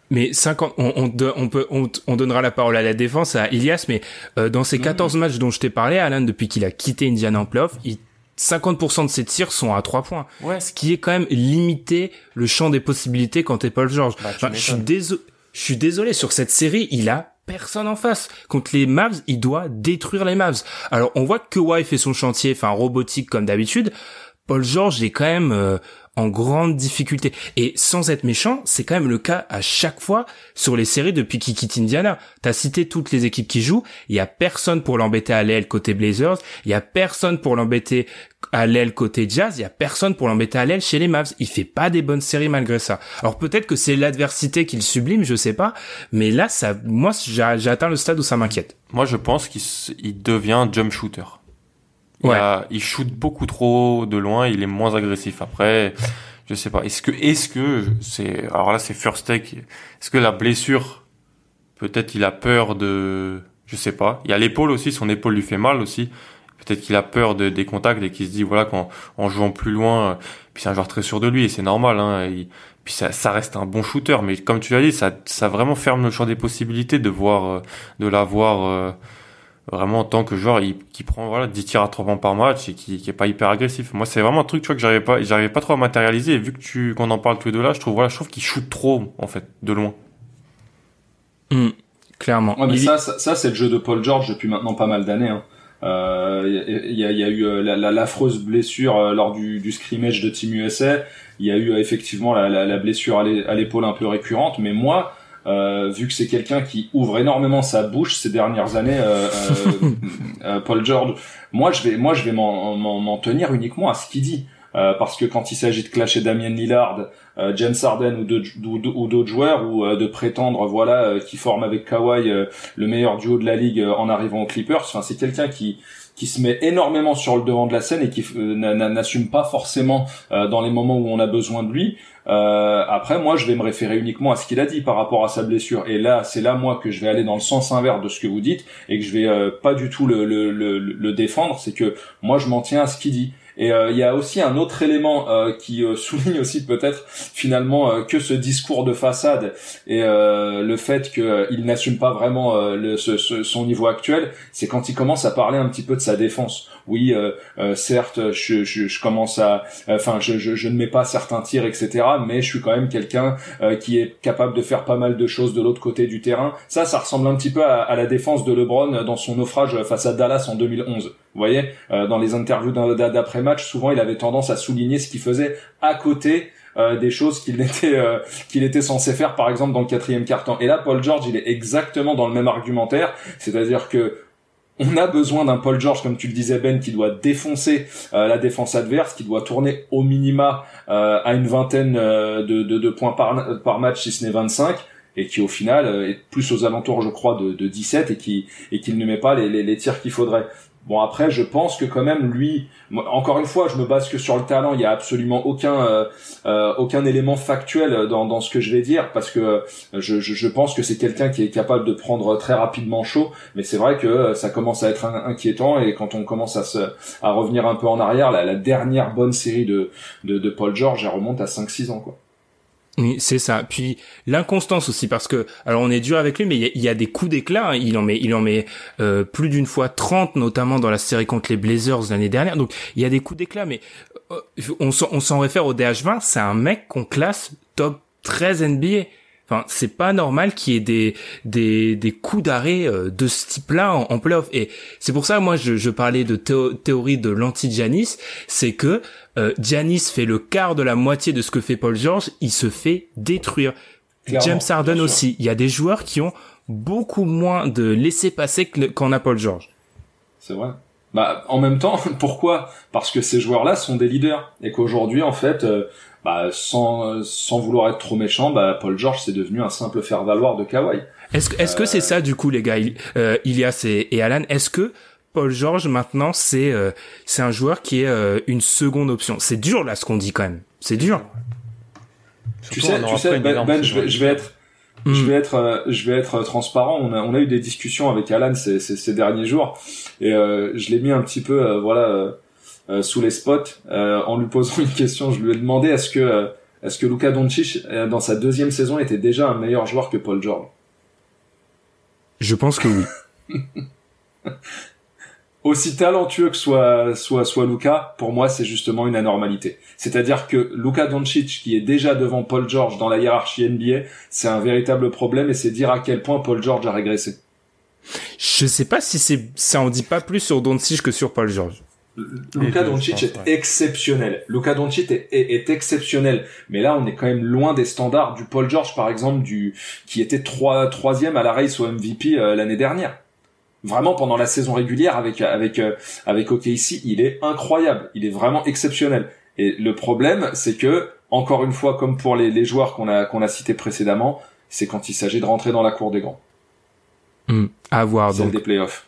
Speaker 1: mais 50, on, on, peut, on, donnera la parole à la défense à Ilias, mais euh, dans ces 14 mm. matchs dont je t'ai parlé, Alain, depuis qu'il a quitté Indiana en playoff, il 50% de ses tirs sont à 3 points. Ouais. Ce qui est quand même limiter le champ des possibilités quand t'es Paul George. Bah, je suis désolé, je suis désolé sur cette série, il a personne en face. Contre les Mavs, il doit détruire les Mavs. Alors, on voit que Kawhi fait son chantier, enfin, robotique comme d'habitude. Paul George est quand même euh, en grande difficulté. Et sans être méchant, c'est quand même le cas à chaque fois sur les séries depuis qu'il quitte Indiana. T'as cité toutes les équipes qui jouent, il y a personne pour l'embêter à l'aile côté Blazers, il y a personne pour l'embêter à l'aile côté Jazz, il y a personne pour l'embêter à l'aile chez les Mavs. Il fait pas des bonnes séries malgré ça. Alors peut-être que c'est l'adversité qui le sublime, je sais pas, mais là ça moi j'ai atteint le stade où ça m'inquiète.
Speaker 2: Moi je pense qu'il devient jump shooter. Il, shoot beaucoup trop de loin, il est moins agressif. Après, je sais pas. Est-ce que, est-ce que c'est, alors là c'est first take. Est-ce que la blessure, peut-être il a peur de, je sais pas. Il y a l'épaule aussi, son épaule lui fait mal aussi. Peut-être qu'il a peur de, des contacts et qu'il se dit voilà qu'en en jouant plus loin, puis c'est un joueur très sûr de lui et c'est normal. Hein, puis ça, ça reste un bon shooter, mais comme tu l'as dit, ça, ça vraiment ferme le champ des possibilités de voir, euh, de l'avoir. Euh, vraiment en tant que joueur il, qui prend voilà 10 tirs à 3 points par match et qui, qui est pas hyper agressif. Moi c'est vraiment un truc tu vois que j'arrivais pas j'arrivais pas trop à matérialiser et vu que tu qu'on en parle tous les deux là, je trouve voilà, je trouve qu'il shoot trop en fait de loin.
Speaker 1: Mmh, clairement.
Speaker 3: Ouais, mais ça, ça, ça c'est le jeu de Paul George depuis maintenant pas mal d'années. Hein. Euh, il y, a, y, a, eu l'affreuse la, blessure lors du, du scrimmage de Team USA. Il y a eu effectivement la, la blessure à l'épaule un peu récurrente. Mais moi, euh, vu que c'est quelqu'un qui ouvre énormément sa bouche ces dernières années, euh, *laughs* euh, Paul George. Moi, je vais, moi, je vais m'en tenir uniquement à ce qu'il dit. parce que quand il s'agit de clasher Damien Lillard, James Harden ou d'autres joueurs ou de prétendre voilà qui forme avec Kawhi le meilleur duo de la ligue en arrivant aux Clippers, enfin c'est quelqu'un qui qui se met énormément sur le devant de la scène et qui n'assume pas forcément dans les moments où on a besoin de lui. Euh, après, moi, je vais me référer uniquement à ce qu'il a dit par rapport à sa blessure. Et là, c'est là moi que je vais aller dans le sens inverse de ce que vous dites et que je vais euh, pas du tout le, le, le, le défendre. C'est que moi, je m'en tiens à ce qu'il dit. Et euh, il y a aussi un autre élément euh, qui euh, *laughs* souligne aussi peut-être finalement que ce discours de façade et le fait qu'il n'assume pas vraiment le, ce, son niveau actuel, c'est quand il commence à parler un petit peu de sa défense. Oui, certes, je, je, je, commence à, enfin, je, je, je, ne mets pas certains tirs, etc. Mais je suis quand même quelqu'un qui est capable de faire pas mal de choses de l'autre côté du terrain. Ça, ça ressemble un petit peu à, à la défense de LeBron dans son naufrage face à Dallas en 2011. Vous voyez, euh, dans les interviews d'après-match, souvent il avait tendance à souligner ce qu'il faisait à côté euh, des choses qu'il *laughs* était euh, qu'il était censé faire, par exemple dans le quatrième quart-temps. Et là, Paul George, il est exactement dans le même argumentaire, c'est-à-dire que on a besoin d'un Paul George, comme tu le disais Ben, qui doit défoncer la défense adverse, qui doit tourner au minima à une vingtaine de, de, de, points par, par match, si ce n'est 25 et qui au final est plus aux alentours je crois de, de 17 et qui et qu'il ne met pas les, les tirs qu'il faudrait Bon après, je pense que quand même lui, encore une fois, je me base que sur le talent. Il y a absolument aucun euh, euh, aucun élément factuel dans, ce que je vais dire parce que euh, je, pense que c'est quelqu'un qui est capable de prendre très rapidement chaud. Mais c'est vrai que ça commence à être inquiétant et quand on commence à se à revenir un peu en arrière, la, la dernière bonne série de, de, de Paul George, elle remonte à 5-6 ans quoi.
Speaker 1: Oui, c'est ça. Puis l'inconstance aussi, parce que alors on est dur avec lui, mais il y, a, des coups d'éclat. Hein. Il en met, il en met euh, plus d'une fois 30, notamment dans la série contre les Blazers l'année dernière. Donc il y a des coups d'éclat, mais euh, on s'en réfère au DH20. C'est un mec qu'on classe top 13 NBA. Enfin, c'est pas normal qu'il y ait des des, des coups d'arrêt euh, de ce type-là en, en playoff. Et c'est pour ça, moi, je, je parlais de théorie de l'anti-Janis, c'est que euh, Giannis fait le quart de la moitié de ce que fait Paul George, il se fait détruire. James Harden aussi. Il y a des joueurs qui ont beaucoup moins de laisser passer qu'en a Paul George.
Speaker 3: C'est vrai. Bah, en même temps, *laughs* pourquoi? Parce que ces joueurs-là sont des leaders et qu'aujourd'hui, en fait, euh, bah, sans, sans vouloir être trop méchant, bah, Paul George c'est devenu un simple faire-valoir de Kawhi.
Speaker 1: Est-ce est-ce que c'est ça du coup, les gars, euh, Ilias et, et Alan Est-ce que Paul George maintenant c'est euh, c'est un joueur qui est euh, une seconde option? C'est dur là ce qu'on dit quand même. C'est dur.
Speaker 3: tu sais, tu sais Ben, ben je, vais, je vais être je hmm. vais être euh, je vais être transparent. On a on a eu des discussions avec Alan ces, ces, ces derniers jours et je l'ai mis un petit peu voilà sous les spots en lui posant une question. Je lui ai demandé est-ce que est-ce que Luka Doncic dans sa deuxième saison était déjà un meilleur joueur que Paul George?
Speaker 1: Je pense que oui. *laughs*
Speaker 3: aussi talentueux que soit soit soit Luca, pour moi c'est justement une anormalité. C'est-à-dire que Luka Doncic qui est déjà devant Paul George dans la hiérarchie NBA, c'est un véritable problème et c'est dire à quel point Paul George a régressé.
Speaker 1: Je sais pas si c'est ça en dit pas plus sur Doncic que sur Paul George.
Speaker 3: Luka Doncic est exceptionnel. Luka Doncic est, est, exceptionnel. Mais là, on est quand même loin des standards du Paul George, par exemple, du qui était trois, troisième à la race au MVP euh, l'année dernière. Vraiment, pendant la saison régulière avec avec euh, avec OKC, il est incroyable. Il est vraiment exceptionnel. Et le problème, c'est que encore une fois, comme pour les, les joueurs qu'on a qu'on a cités précédemment, c'est quand il s'agit de rentrer dans la cour des grands.
Speaker 1: Mmh, à voir donc.
Speaker 3: des playoffs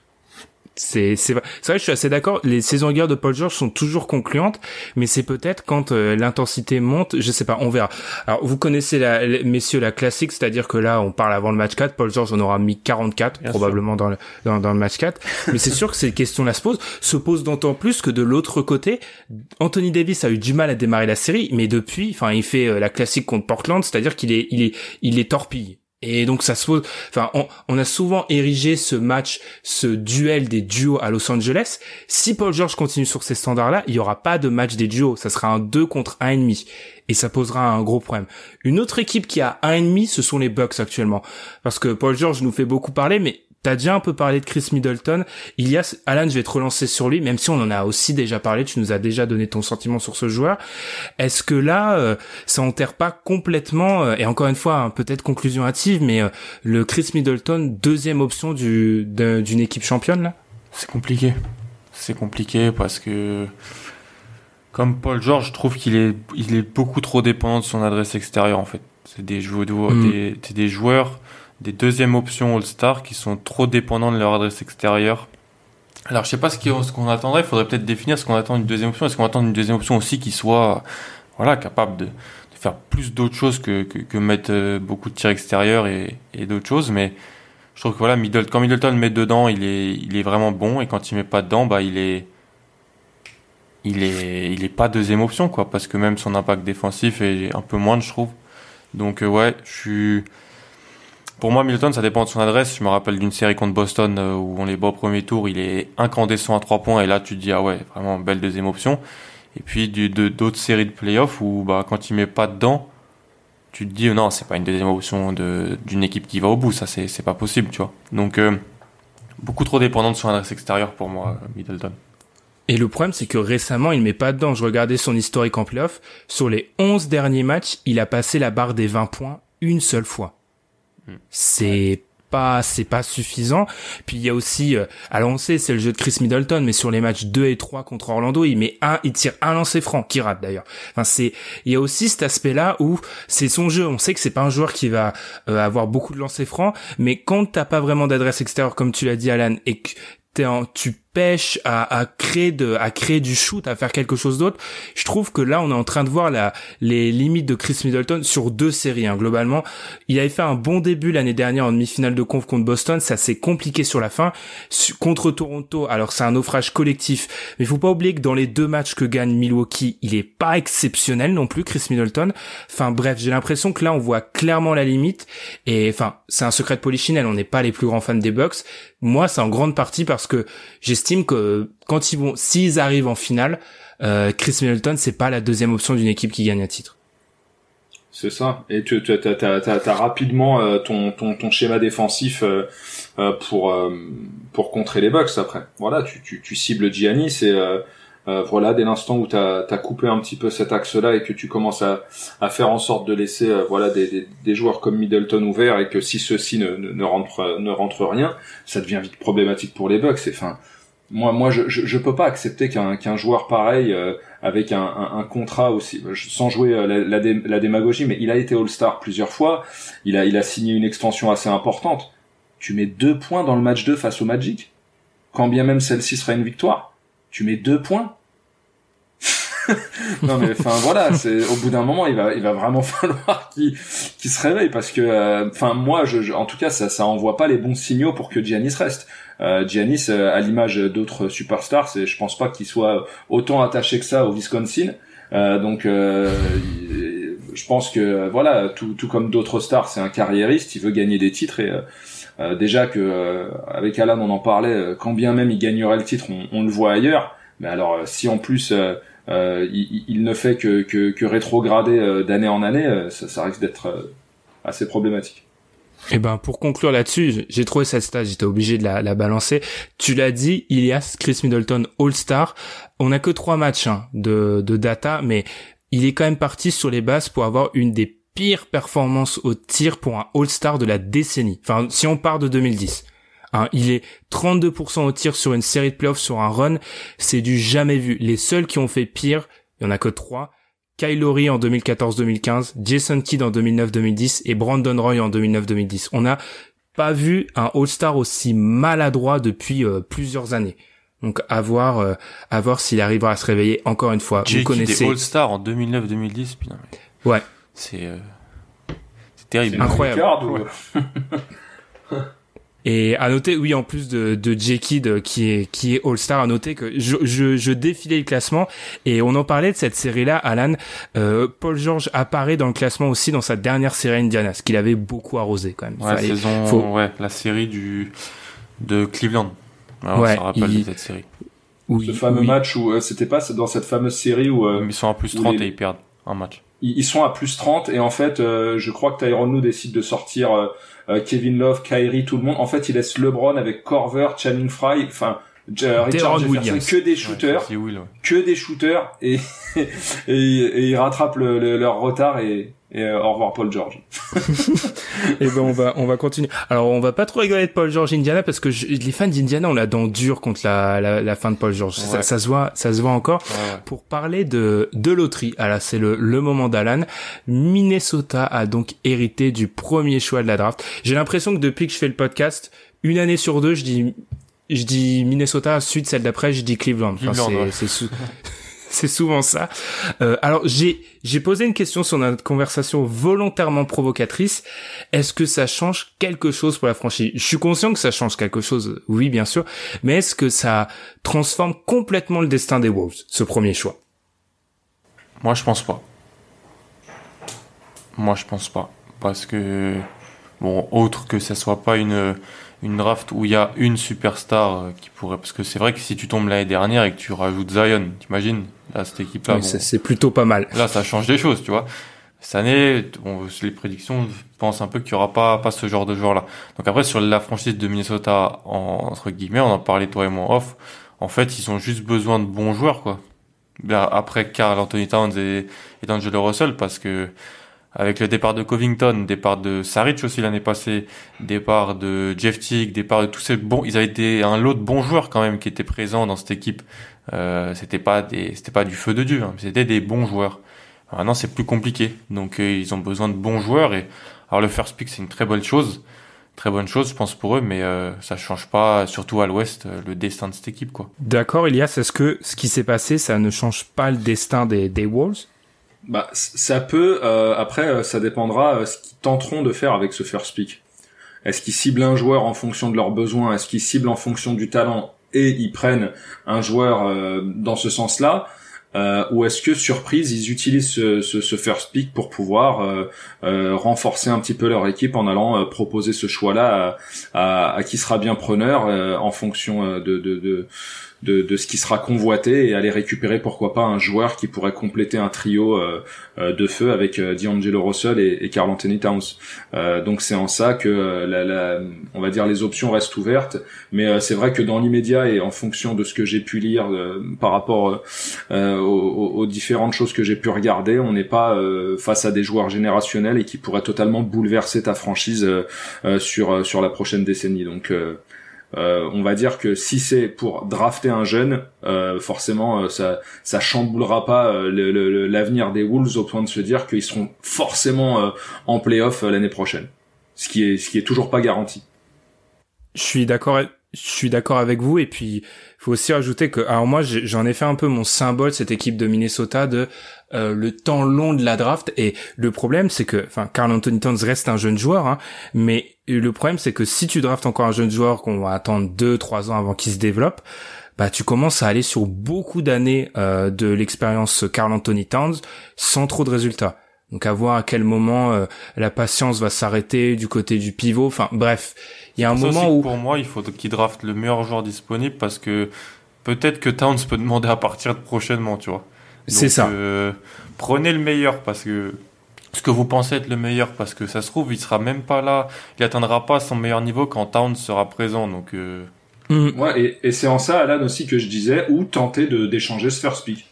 Speaker 1: c'est c'est vrai, je suis assez d'accord. Les saisons régulières de Paul George sont toujours concluantes, mais c'est peut-être quand euh, l'intensité monte, je sais pas, on verra. Alors vous connaissez la, messieurs la classique, c'est-à-dire que là on parle avant le match 4, Paul George on aura mis 44 probablement dans le dans, dans, le match 4, *laughs* mais c'est sûr que ces questions-là se posent, se posent d'autant plus que de l'autre côté, Anthony Davis a eu du mal à démarrer la série, mais depuis, enfin il fait euh, la classique contre Portland, c'est-à-dire qu'il est il est il est torpille. Et donc ça se pose, enfin, on, a souvent érigé ce match, ce duel des duos à Los Angeles. Si Paul George continue sur ces standards-là, il y aura pas de match des duos. Ça sera un 2 contre un et. Et ça posera un gros problème. Une autre équipe qui a un et demi, ce sont les Bucks actuellement. Parce que Paul George nous fait beaucoup parler, mais T'as déjà un peu parlé de Chris Middleton. Il y a, Alan, je vais te relancer sur lui, même si on en a aussi déjà parlé, tu nous as déjà donné ton sentiment sur ce joueur. Est-ce que là, euh, ça enterre pas complètement, euh, et encore une fois, hein, peut-être conclusion hâtive, mais euh, le Chris Middleton, deuxième option du, d'une équipe championne, là?
Speaker 2: C'est compliqué. C'est compliqué parce que, comme Paul George, je trouve qu'il est, il est beaucoup trop dépendant de son adresse extérieure, en fait. C'est des joueurs, mm. des, des joueurs, des deuxièmes options All-Star qui sont trop dépendants de leur adresse extérieure. Alors je sais pas ce qu'on attendrait, il faudrait peut-être définir ce qu'on attend d'une deuxième option. Est-ce qu'on attend une deuxième option aussi qui soit voilà capable de, faire plus d'autres choses que, mettre euh, beaucoup de tirs extérieurs et, d'autres choses? Mais je trouve que voilà, Middleton, quand Middleton met dedans, il est, il est vraiment bon et quand il met pas dedans, bah il est, il est, il est pas deuxième option quoi, parce que même son impact défensif est un peu moindre, je trouve. Donc euh, ouais, je suis pour moi, Milton, ça dépend de son adresse. Je me rappelle d'une série contre Boston euh, où on les bat au premier tour, il est incandescent à trois points et là tu te dis ah ouais, vraiment belle deuxième option. Et puis d'autres séries de playoffs où bah quand il met pas dedans, tu te dis non, c'est pas une deuxième option d'une équipe qui va au bout, ça c'est pas possible, tu vois. Donc euh, beaucoup trop dépendant de son adresse extérieure pour moi, Middleton.
Speaker 1: Et le problème, c'est que récemment, il met pas dedans. Je regardais son historique en playoff. Sur les 11 derniers matchs, il a passé la barre des 20 points une seule fois. C'est pas c'est pas suffisant. Puis il y a aussi euh, alors on sait c'est le jeu de Chris Middleton mais sur les matchs 2 et 3 contre Orlando, il met un il tire un lancer franc qui rate d'ailleurs. Enfin c'est il y a aussi cet aspect-là où c'est son jeu, on sait que c'est pas un joueur qui va euh, avoir beaucoup de lancers francs mais quand t'as pas vraiment d'adresse extérieure comme tu l'as dit Alan et que en, tu à, créer du shoot à faire quelque chose d'autre. Je trouve que là on est en train de voir la les limites de Chris Middleton sur deux séries hein. globalement il avait fait un bon début l'année dernière en demi-finale de conf contre Boston. Ça s'est compliqué sur la fin. Contre Toronto alors c'est un naufrage collectif. Mais faut pas oublier que dans les deux matchs que gagne Milwaukee il est pas exceptionnel non plus Chris Middleton. Enfin bref j'ai l'impression que là on voit clairement la limite. Et enfin c'est un secret de polichinelle. On n'est pas les plus grands fans des Bucks. Moi c'est en grande partie parce que j'estime que quand ils s'ils arrivent en finale, euh, Chris Middleton c'est pas la deuxième option d'une équipe qui gagne un titre.
Speaker 3: C'est ça. Et tu as, rapidement euh, ton, ton, ton schéma défensif euh, euh pour euh, pour contrer les Bucks après. Voilà, tu, tu, tu cibles Giannis et euh, voilà, dès l'instant où tu as, coupé un petit peu cet axe-là et que tu commences à, à faire en sorte de laisser voilà des, des, des, joueurs comme Middleton ouverts et que si ceux-ci ne, ne, rentrent ne rentrent rien, ça devient vite problématique pour les Bucks. Et enfin, moi, moi, je, je, je peux pas accepter qu'un qu'un joueur pareil euh, avec un, un, un, contrat aussi, sans jouer la, la, la, démagogie, mais il a été All-Star plusieurs fois, il a il a signé une extension assez importante. Tu mets deux points dans le match 2 face au Magic, quand bien même celle-ci sera une victoire tu mets deux points. *laughs* non mais enfin voilà, c'est au bout d'un moment il va il va vraiment *laughs* falloir qu'il qu'il se réveille parce que euh, enfin moi je, en tout cas ça ça envoie pas les bons signaux pour que Giannis reste. Euh, Giannis euh, à l'image d'autres superstars, c'est je pense pas qu'il soit autant attaché que ça au Wisconsin. Euh, donc je pense que voilà tout tout comme d'autres stars, c'est un carriériste, il veut gagner des titres et euh, déjà que euh, avec Alan on en parlait, euh, quand bien même il gagnerait le titre, on, on le voit ailleurs. Mais alors si en plus il, il, ne fait que, que, que rétrograder d'année en année, ça, ça risque d'être assez problématique.
Speaker 1: Et eh ben pour conclure là-dessus, j'ai trouvé cette stage, j'étais obligé de la, la balancer. Tu l'as dit, Ilias Chris Middleton All-Star. On a que trois matchs hein, de, de data, mais il est quand même parti sur les bases pour avoir une des pires performances au tir pour un All-Star de la décennie. Enfin, si on part de 2010. Hein, il est 32% au tir sur une série de playoffs sur un run. C'est du jamais vu. Les seuls qui ont fait pire, il y en a que trois. Kyle Lowry en 2014-2015, Jason Kidd en 2009-2010 et Brandon Roy en 2009-2010. On n'a pas vu un All-Star aussi maladroit depuis euh, plusieurs années. Donc à voir, euh, à voir s'il arrivera à se réveiller encore une fois.
Speaker 2: Vous connaissez All-Star en 2009-2010,
Speaker 1: Ouais.
Speaker 2: C'est euh... c'est terrible.
Speaker 1: Incroyable. *laughs* Et à noter, oui, en plus de, de J. Kidd qui est qui est All Star, à noter que je, je, je, défilais le classement et on en parlait de cette série-là, Alan. Euh, Paul George apparaît dans le classement aussi dans sa dernière série Indiana, ce qu'il avait beaucoup arrosé quand même.
Speaker 2: Ouais, saison, ouais, la série du de Cleveland. Alors, ouais, ça rappelle cette série.
Speaker 3: Oui, ce fameux match où euh, c'était pas dans cette fameuse série où euh,
Speaker 2: ils sont à plus 30 et ils perdent un match.
Speaker 3: Ils, sont à plus 30 et en fait, euh, je crois que Tyronn Lue décide de sortir euh, Kevin Love, Kyrie, tout le monde. En fait, il laisse LeBron avec Corver, Channing Fry, enfin Richard Jefferson, que des shooters, que des shooters, et, *laughs* et, et, ils rattrapent le, leur retard et, et euh, au revoir Paul George. *laughs*
Speaker 1: et ben on va on va continuer. Alors on va pas trop rigoler de Paul George Indiana parce que les fans d'Indiana on la dent dure contre la, la, la, fin de Paul George. Ça, ça, se voit ça se voit encore. Pour parler de de loterie, alors c'est le le moment d'Alan. Minnesota a donc hérité du premier choix de la draft. J'ai l'impression que depuis que je fais le podcast, une année sur deux, je dis je dis Minnesota, ensuite celle d'après, je dis Cleveland. Enfin, c'est *laughs* c'est souvent ça. Euh, alors j'ai j'ai posé une question sur notre conversation volontairement provocatrice. Est-ce que ça change quelque chose pour la franchise? Je suis conscient que ça change quelque chose, oui bien sûr, mais est-ce que ça transforme complètement le destin des Wolves, ce premier choix?
Speaker 2: Moi je pense pas. Moi je pense pas, parce que bon autre que ça soit pas une une draft où il y a une superstar euh, qui pourrait parce que c'est vrai que si tu tombes l'année dernière et que tu rajoutes Zion, t'imagines là cette équipe là
Speaker 1: c'est plutôt pas mal.
Speaker 2: Là ça change des choses, tu vois. Cette année, les prédictions pensent un peu qu'il y aura pas pas ce genre de joueur là. Donc après sur la franchise de Minnesota en, entre guillemets, on en parlait toi et moi off. En fait, ils ont juste besoin de bons joueurs quoi. Après Carl Anthony Towns et, et D'Angelo Russell parce que avec le départ de Covington, départ de Saric aussi l'année passée, départ de Jeff Teague, départ de tous ces bons, ils avaient été un lot de bons joueurs quand même qui étaient présents dans cette équipe. Euh, c'était pas des, c'était pas du feu de dieu, hein, c'était des bons joueurs. maintenant c'est plus compliqué, donc euh, ils ont besoin de bons joueurs et alors le first pick c'est une très bonne chose, très bonne chose je pense pour eux, mais euh, ça change pas, surtout à l'Ouest, euh, le destin de cette équipe quoi.
Speaker 1: D'accord, Elias, est-ce que ce qui s'est passé ça ne change pas le destin des, des Wolves?
Speaker 3: Bah, ça peut. Euh, après, euh, ça dépendra euh, ce qu'ils tenteront de faire avec ce first pick. Est-ce qu'ils ciblent un joueur en fonction de leurs besoins? Est-ce qu'ils ciblent en fonction du talent et ils prennent un joueur dans ce sens-là? Ou est-ce que surprise ils utilisent ce, ce, ce first pick pour pouvoir renforcer un petit peu leur équipe en allant proposer ce choix-là à, à, à, qui sera bien preneur en fonction de, de, de de, de, ce qui sera convoité et aller récupérer pourquoi pas un joueur qui pourrait compléter un trio euh, euh, de feu avec euh, D'Angelo Russell et, et Carl Anthony Towns. donc c'est en ça que la, la, on va dire les options restent ouvertes, mais c'est vrai que dans l'immédiat et en fonction de ce que j'ai pu lire par rapport aux, aux, différentes choses que j'ai pu regarder, on n'est pas face à des joueurs générationnels et qui pourraient totalement bouleverser ta franchise sur sur la prochaine décennie. Donc euh, on va dire que si c'est pour drafter un jeune, euh, forcément euh, ça ça chamboulera pas l'avenir des Wolves au point de se dire qu'ils seront forcément en playoff l'année prochaine. Ce qui est ce qui est toujours pas garanti.
Speaker 1: Je suis d'accord je suis d'accord avec vous et puis faut aussi ajouter que alors moi j'en ai fait un peu mon symbole cette équipe de Minnesota de euh, le temps long de la draft et le problème c'est que enfin Carl Anthony Towns reste un jeune joueur hein, mais le problème c'est que si tu draftes encore un jeune joueur qu'on va attendre deux trois ans avant qu'il se développe bah tu commences à aller sur beaucoup d'années euh, de l'expérience Carl Anthony Towns sans trop de résultats. Donc à voir à quel moment euh, la patience va s'arrêter du côté du pivot. Enfin bref, il y a un moment où
Speaker 2: pour moi il faut qu'il draft le meilleur joueur disponible parce que peut-être que Towns peut demander à partir prochainement, tu vois.
Speaker 1: C'est ça.
Speaker 2: Euh, prenez le meilleur parce que ce que vous pensez être le meilleur parce que ça se trouve il sera même pas là, il atteindra pas son meilleur niveau quand Town sera présent donc euh...
Speaker 3: mm. ouais et, et c'est en ça Alan aussi que je disais ou tenter de d'échanger ce first pick.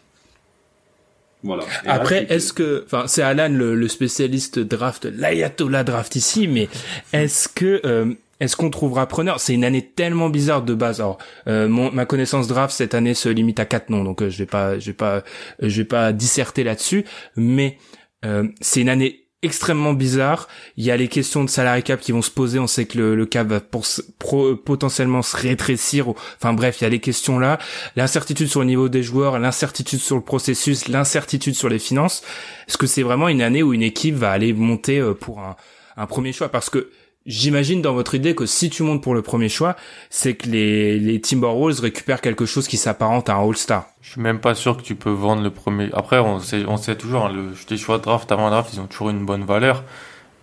Speaker 1: Voilà. Après, est-ce que, enfin, c'est Alan le, le, spécialiste draft, l'ayatollah draft ici, mais est-ce que euh, est-ce qu'on trouvera preneur? C'est une année tellement bizarre de base. Alors, euh, ma connaissance draft cette année se limite à quatre noms, donc euh, je vais pas, je vais pas, je vais pas disserter là-dessus. Mais euh, c'est une année extrêmement bizarre. Il y a les questions de salary cap qui vont se poser. On sait que le, cap va pro, potentiellement se rétrécir. Enfin bref, il y a les questions là. L'incertitude sur le niveau des joueurs, l'incertitude sur le processus, l'incertitude sur les finances. Est-ce que c'est vraiment une année où une équipe va aller monter euh, pour un premier choix? Parce que J'imagine dans votre idée que si tu montes pour le premier choix, c'est que les, les Timberwolves récupèrent quelque chose qui s'apparente à un All-Star.
Speaker 2: Je suis même pas sûr que tu peux vendre le premier. Après, on sait, on sait toujours, hein, le, les choix de draft avant draft, ils ont toujours une bonne valeur.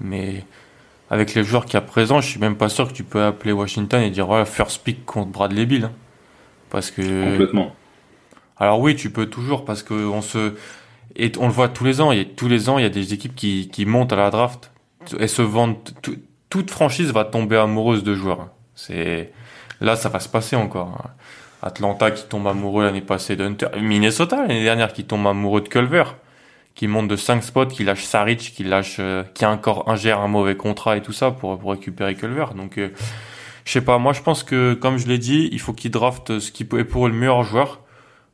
Speaker 2: Mais avec les joueurs qui a présent, je suis même pas sûr que tu peux appeler Washington et dire voilà, first pick contre Bradley Bill. Hein. Parce que.
Speaker 3: Complètement.
Speaker 2: Alors oui, tu peux toujours parce que on se. Et on le voit tous les ans. Il y a, tous les ans, il y a des équipes qui, qui montent à la draft et se vendent toute franchise va tomber amoureuse de joueurs. C'est là, ça va se passer encore. Atlanta qui tombe amoureux l'année passée d'Hunter, Minnesota l'année dernière qui tombe amoureux de Culver, qui monte de 5 spots, qui lâche Saric, qui lâche, euh, qui encore ingère un mauvais contrat et tout ça pour récupérer Culver. Donc euh, je sais pas, moi je pense que comme je l'ai dit, il faut qu'il draft ce qui être pour le meilleur joueur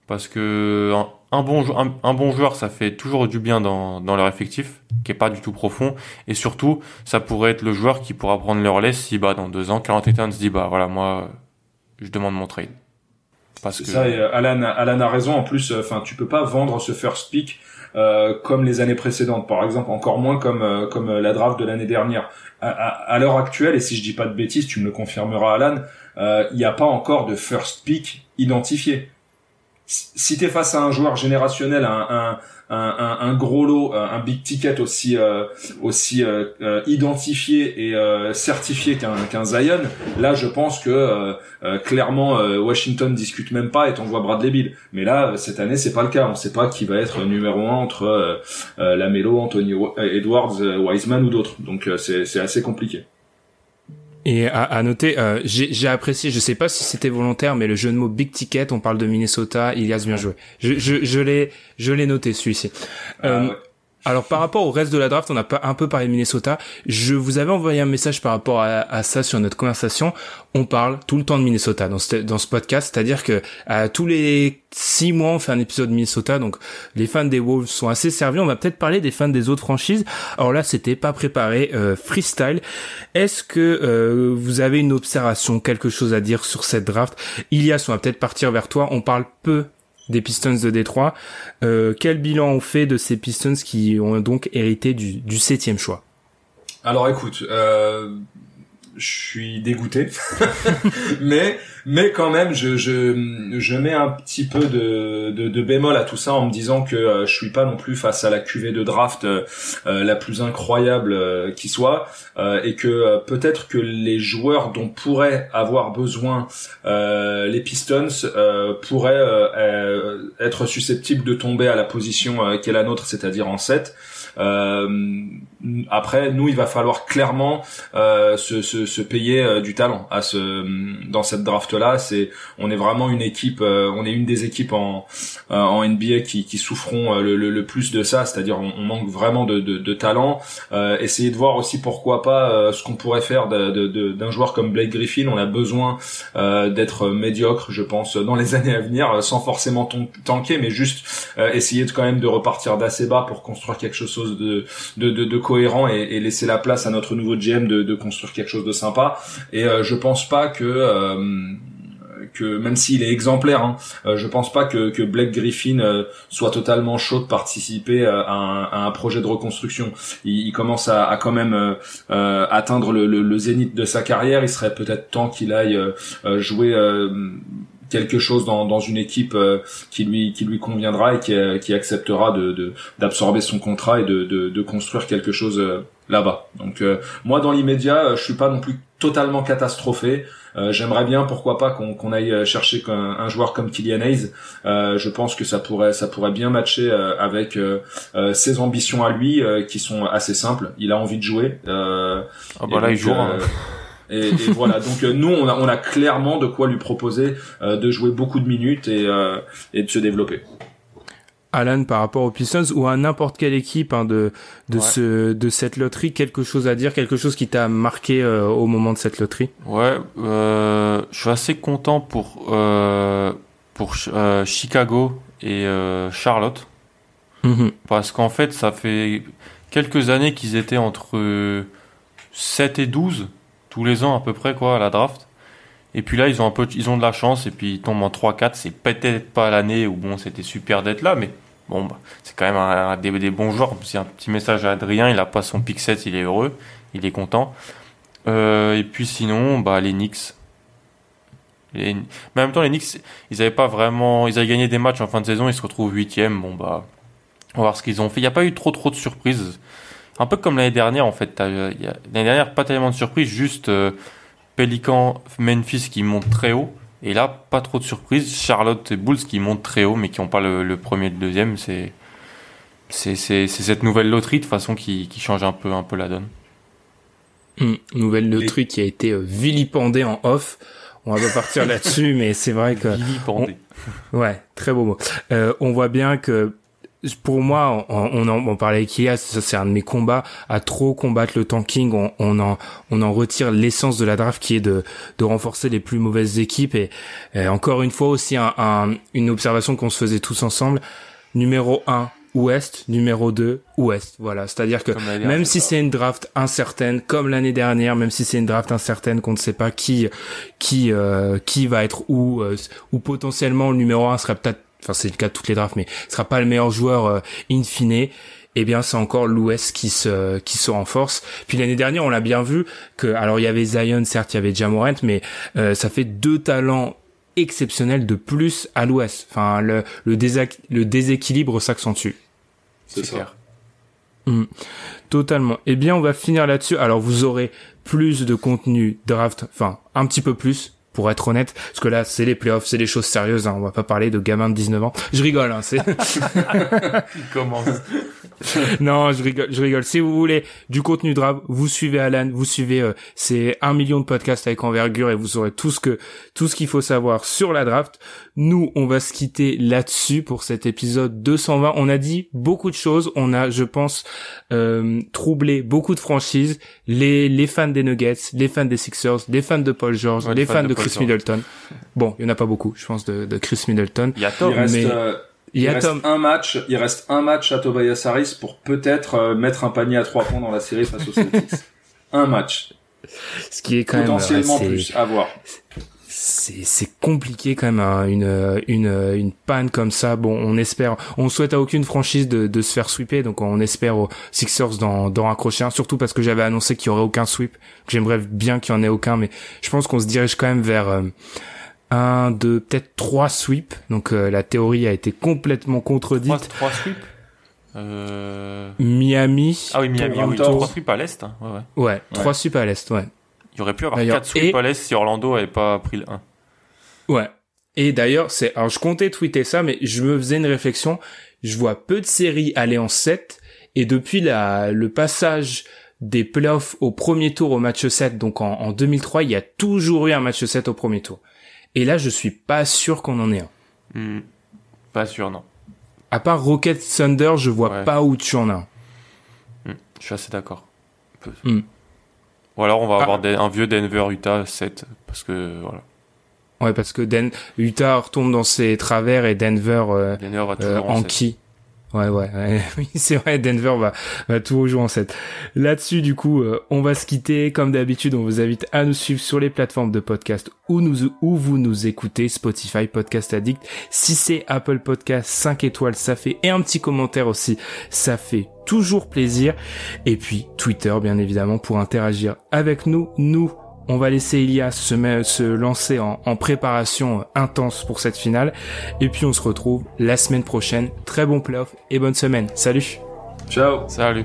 Speaker 2: parce que un bon, un, bon joueur, ça fait toujours du bien dans, dans leur effectif, qui est pas du tout profond. Et surtout, ça pourrait être le joueur qui pourra prendre leur laisse si bah, dans deux ans, Carl Anthony se dit bah voilà, moi, je demande mon trade.
Speaker 3: Parce que... ça, et euh, Alan, Alan a raison. En plus, euh, enfin, tu peux pas vendre ce first pick euh, comme les années précédentes, par exemple, encore moins comme euh, comme la draft de l'année dernière. À, à, l'heure actuelle, et si je dis pas de bêtises, tu me le confirmeras, Alan, il n'y a pas encore de first pick identifié si t'es face à un joueur générationnel, un, un, un, un gros lot, un big ticket aussi euh, aussi euh, euh, identifié et certifié qu'un qu'un Zion, là je pense que clairement Washington discute même pas et t'envoie Bradley Bill. Mais là cette année c'est pas le cas, on sait pas qui va être numéro un entre Lamelo, Anthony Edwards, Wiseman ou d'autres. Donc c'est assez compliqué.
Speaker 1: Et à, à noter, euh, j'ai apprécié, je sais pas si c'était volontaire, mais le jeu de mots Big Ticket, on parle de Minnesota, Ilias bien joué. Je, je, je l'ai, je l'ai noté celui-ci. Ah euh, alors par rapport au reste de la draft, on a pas un peu parlé de Minnesota. Je vous avais envoyé un message par rapport à, ça sur notre conversation. On parle tout le temps de Minnesota dans ce, dans ce podcast, c'est-à-dire que euh, tous les six mois on fait un épisode de Minnesota, donc les fans des Wolves sont assez servis. On va peut-être parler des fans des autres franchises. Alors là, c'était pas préparé, euh, freestyle. Est-ce que euh, vous avez une observation, quelque chose à dire sur cette draft? Ilias, on va peut-être partir vers toi. On parle peu des Pistons de Détroit. Euh, quel bilan on fait de ces Pistons qui ont donc hérité du, septième choix?
Speaker 3: Alors écoute, euh, je suis dégoûté, *laughs* mais mais quand même, je, je, je mets un petit peu de, de, de, bémol à tout ça en me disant que euh, je suis pas non plus face à la cuvée de draft euh, euh, la plus incroyable qui soit, et que peut-être que les joueurs dont pourraient avoir besoin les Pistons pourraient être susceptibles de tomber à la position qui est la nôtre, c'est-à-dire en 7. Euh, après, nous, il va falloir clairement euh, se, se, se, payer euh, du talent à ce dans cette draft là. C'est on est vraiment une équipe, on est une des équipes en en NBA qui, qui souffront le, le, le, plus de ça, c'est-à-dire on, on, manque vraiment de, de, de talent. essayer de voir aussi pourquoi pas ce qu'on pourrait faire d'un de, de, joueur comme Blake Griffin. On a besoin d'être médiocre, je pense, dans les années à venir, sans forcément tanker, mais juste essayer de quand même de repartir d'assez bas pour construire quelque chose de, de, de, cohérent et, et, laisser la place à notre nouveau GM de, de construire quelque chose de sympa. Et euh, je pense pas que euh, que même s'il est exemplaire, hein, euh, je pense pas que, que Blake Griffin euh, soit totalement chaud de participer à un, à un projet de reconstruction. Il, il commence à, à, quand même atteindre le, le, le, zénith de sa carrière. Il serait peut-être temps qu'il aille jouer quelque chose dans, dans une équipe euh, qui lui qui lui conviendra et qui, euh, qui acceptera de d'absorber son contrat et de, de, de construire quelque chose euh, là-bas. Donc moi dans l'immédiat, je suis pas non plus totalement catastrophé. J'aimerais bien, pourquoi pas, qu'on aille chercher un, joueur comme Kylian Hayes. je pense que ça pourrait, ça pourrait bien matcher avec ses ambitions à lui, qui sont assez simples. Il a envie de jouer.
Speaker 2: ah bah là, il joue.
Speaker 3: Et, et *laughs* voilà, donc euh, nous, on a, on a clairement de quoi lui proposer euh, de jouer beaucoup de minutes et, euh, et de se développer.
Speaker 1: Alan, par rapport aux Pistons ou à n'importe quelle équipe hein, de de ce de cette loterie, quelque chose à dire, quelque chose qui t'a marqué au moment de cette loterie?
Speaker 2: Ouais, je suis assez content pour pour Chicago et Charlotte mhm. parce qu'en fait, ça fait quelques années qu'ils étaient entre 7 et 12 tous les ans à peu près quoi à la draft. Et puis là, ils ont un peu, ils ont de la chance et puis ils tombent en 3-4. C'est peut-être pas l'année où bon, c'était super d'être là, mais bon, bah, c'est quand même un, des, bons joueurs. C'est un petit message à Adrien. Il a pas son pick 7, il est heureux, il est content. Euh, et puis sinon, bah les Knicks. Mais en même temps, les Knicks, ils avaient pas vraiment, ils avaient gagné des matchs en fin de saison. Ils se retrouvent huitième. Bon bah, on va voir ce qu'ils ont fait. Il n'y a pas eu trop trop de surprises. Un peu comme l'année dernière, en fait. L'année dernière, pas tellement de surprises, juste euh, Pelican, Memphis qui montent très haut. Et là, pas trop de surprises. Charlotte et Bulls qui montent très haut, mais qui n'ont pas le, premier et le deuxième. C'est c'est cette nouvelle loterie de façon qui, qui change un peu un peu la donne.
Speaker 1: Hum, nouvelle loterie qui a été euh, vilipendée en off. On va pas partir *laughs* là-dessus, mais c'est vrai que
Speaker 2: vilipendée.
Speaker 1: Ouais, très beau mot. Euh, on voit bien que pour moi, on, en, on parlait avec Ilias, c'est un de mes combats à trop combattre le tanking. On, on en, on en retire l'essence de la draft qui est de, de renforcer les plus mauvaises équipes. Et, encore une fois aussi un, une observation qu'on se faisait tous ensemble. Numéro 1, Ouest, numéro 2, Ouest. Voilà, c'est-à-dire que même si c'est une draft incertaine, comme l'année dernière, même si c'est une draft incertaine, qu'on ne sait pas qui qui euh, qui va être où, euh, ou potentiellement le numéro 1 serait peut-être enfin c'est le cas de toutes les drafts, mais ce sera pas le meilleur joueur euh, in fine eh bien c'est encore l'Ouest qui se qui se renforce. Puis l'année dernière, on l'a bien vu que alors il y avait Zion, certes, il y avait Jamorant, mais euh, ça fait deux talents exceptionnels de plus à l'Ouest. Enfin le le, le déséquilibre s'accentue.
Speaker 3: C'est ça.
Speaker 1: Hmm. Totalement. Eh bien, on va finir là-dessus. Alors, vous aurez plus de contenu draft, enfin, un petit peu plus, pour être honnête, parce que là, c'est les playoffs, c'est des choses sérieuses, hein, on va pas parler de gamins de 19 ans. Je rigole, hein, c'est... *laughs*
Speaker 2: Il commence. *laughs*
Speaker 1: non, je rigole, je rigole. Si vous voulez du contenu draft, vous suivez Alan, vous suivez euh, c'est un million de podcasts avec envergure et vous aurez tout ce que tout ce qu'il faut savoir sur la draft. Nous, on va se quitter là-dessus pour cet épisode 220. On a dit beaucoup de choses, on a, je pense, euh, troublé beaucoup de franchises, les les fans des Nuggets, les fans des Sixers, les fans de Paul George, les fans, de, Chris Middleton. Bon, il y en a pas beaucoup, je pense, de, de Chris Middleton.
Speaker 3: Il y a Tom, mais... Euh, il, reste un match, il reste un match à Tobias Harris pour peut-être euh, mettre un panier à trois points dans la série face aux Celtics. *laughs* un match.
Speaker 1: Ce qui est quand
Speaker 3: potentiellement plus à voir.
Speaker 1: C'est compliqué quand même hein, une une une panne comme ça. Bon, on espère, on souhaite à aucune franchise de, de se faire sweeper, donc on espère aux Sixers d'en d'en raccrocher un. Surtout parce que j'avais annoncé qu'il y aurait aucun sweep. J'aimerais bien qu'il y en ait aucun, mais je pense qu'on se dirige quand même vers euh, un, deux, peut-être trois sweeps. Donc euh, la théorie a été complètement contredite.
Speaker 2: Trois, sweeps euh...
Speaker 1: Miami.
Speaker 2: Ah oui, Miami, oui, trois sweeps à l'est. Hein. Ouais,
Speaker 1: ouais. ouais, trois sweeps à l'est, ouais.
Speaker 2: Il y aurait pu avoir quatre sweeps à l'est si Orlando avait pas pris le 1.
Speaker 1: Ouais. Et d'ailleurs, c'est, alors je comptais tweeter ça, mais je me faisais une réflexion. Je vois peu de séries aller en 7, et depuis la, le passage des playoffs au premier tour au match 7, donc en, en 2003, il y a toujours eu un match 7 au premier tour. Et là, je suis pas sûr qu'on en ait un.
Speaker 2: Hmm. Pas sûr, non.
Speaker 1: À part Rocket Thunder, je vois pas où tu en as.
Speaker 2: Hmm. Je suis assez d'accord. Hmm. Ou alors on va avoir ah. un vieux Denver Utah 7 parce que voilà.
Speaker 1: Ouais, parce que Den Utah retombe dans ses travers et Denver, euh,
Speaker 2: Denver va euh, en
Speaker 1: qui? Ouais, ouais, *laughs* oui, c'est vrai, Denver va, va tout rejouer en 7. Là-dessus, du coup, euh, on va se quitter. Comme d'habitude, on vous invite à nous suivre sur les plateformes de podcast où, nous, où vous nous écoutez, Spotify, Podcast Addict. Si c'est Apple Podcast, 5 étoiles, ça fait, et un petit commentaire aussi, ça fait toujours plaisir. Et puis, Twitter, bien évidemment, pour interagir avec nous. Nous, on va laisser Elias se, se lancer en, en, préparation intense pour cette finale. Et puis on se retrouve la semaine prochaine. Très bon playoff et bonne semaine. Salut.
Speaker 3: Ciao.
Speaker 2: Salut.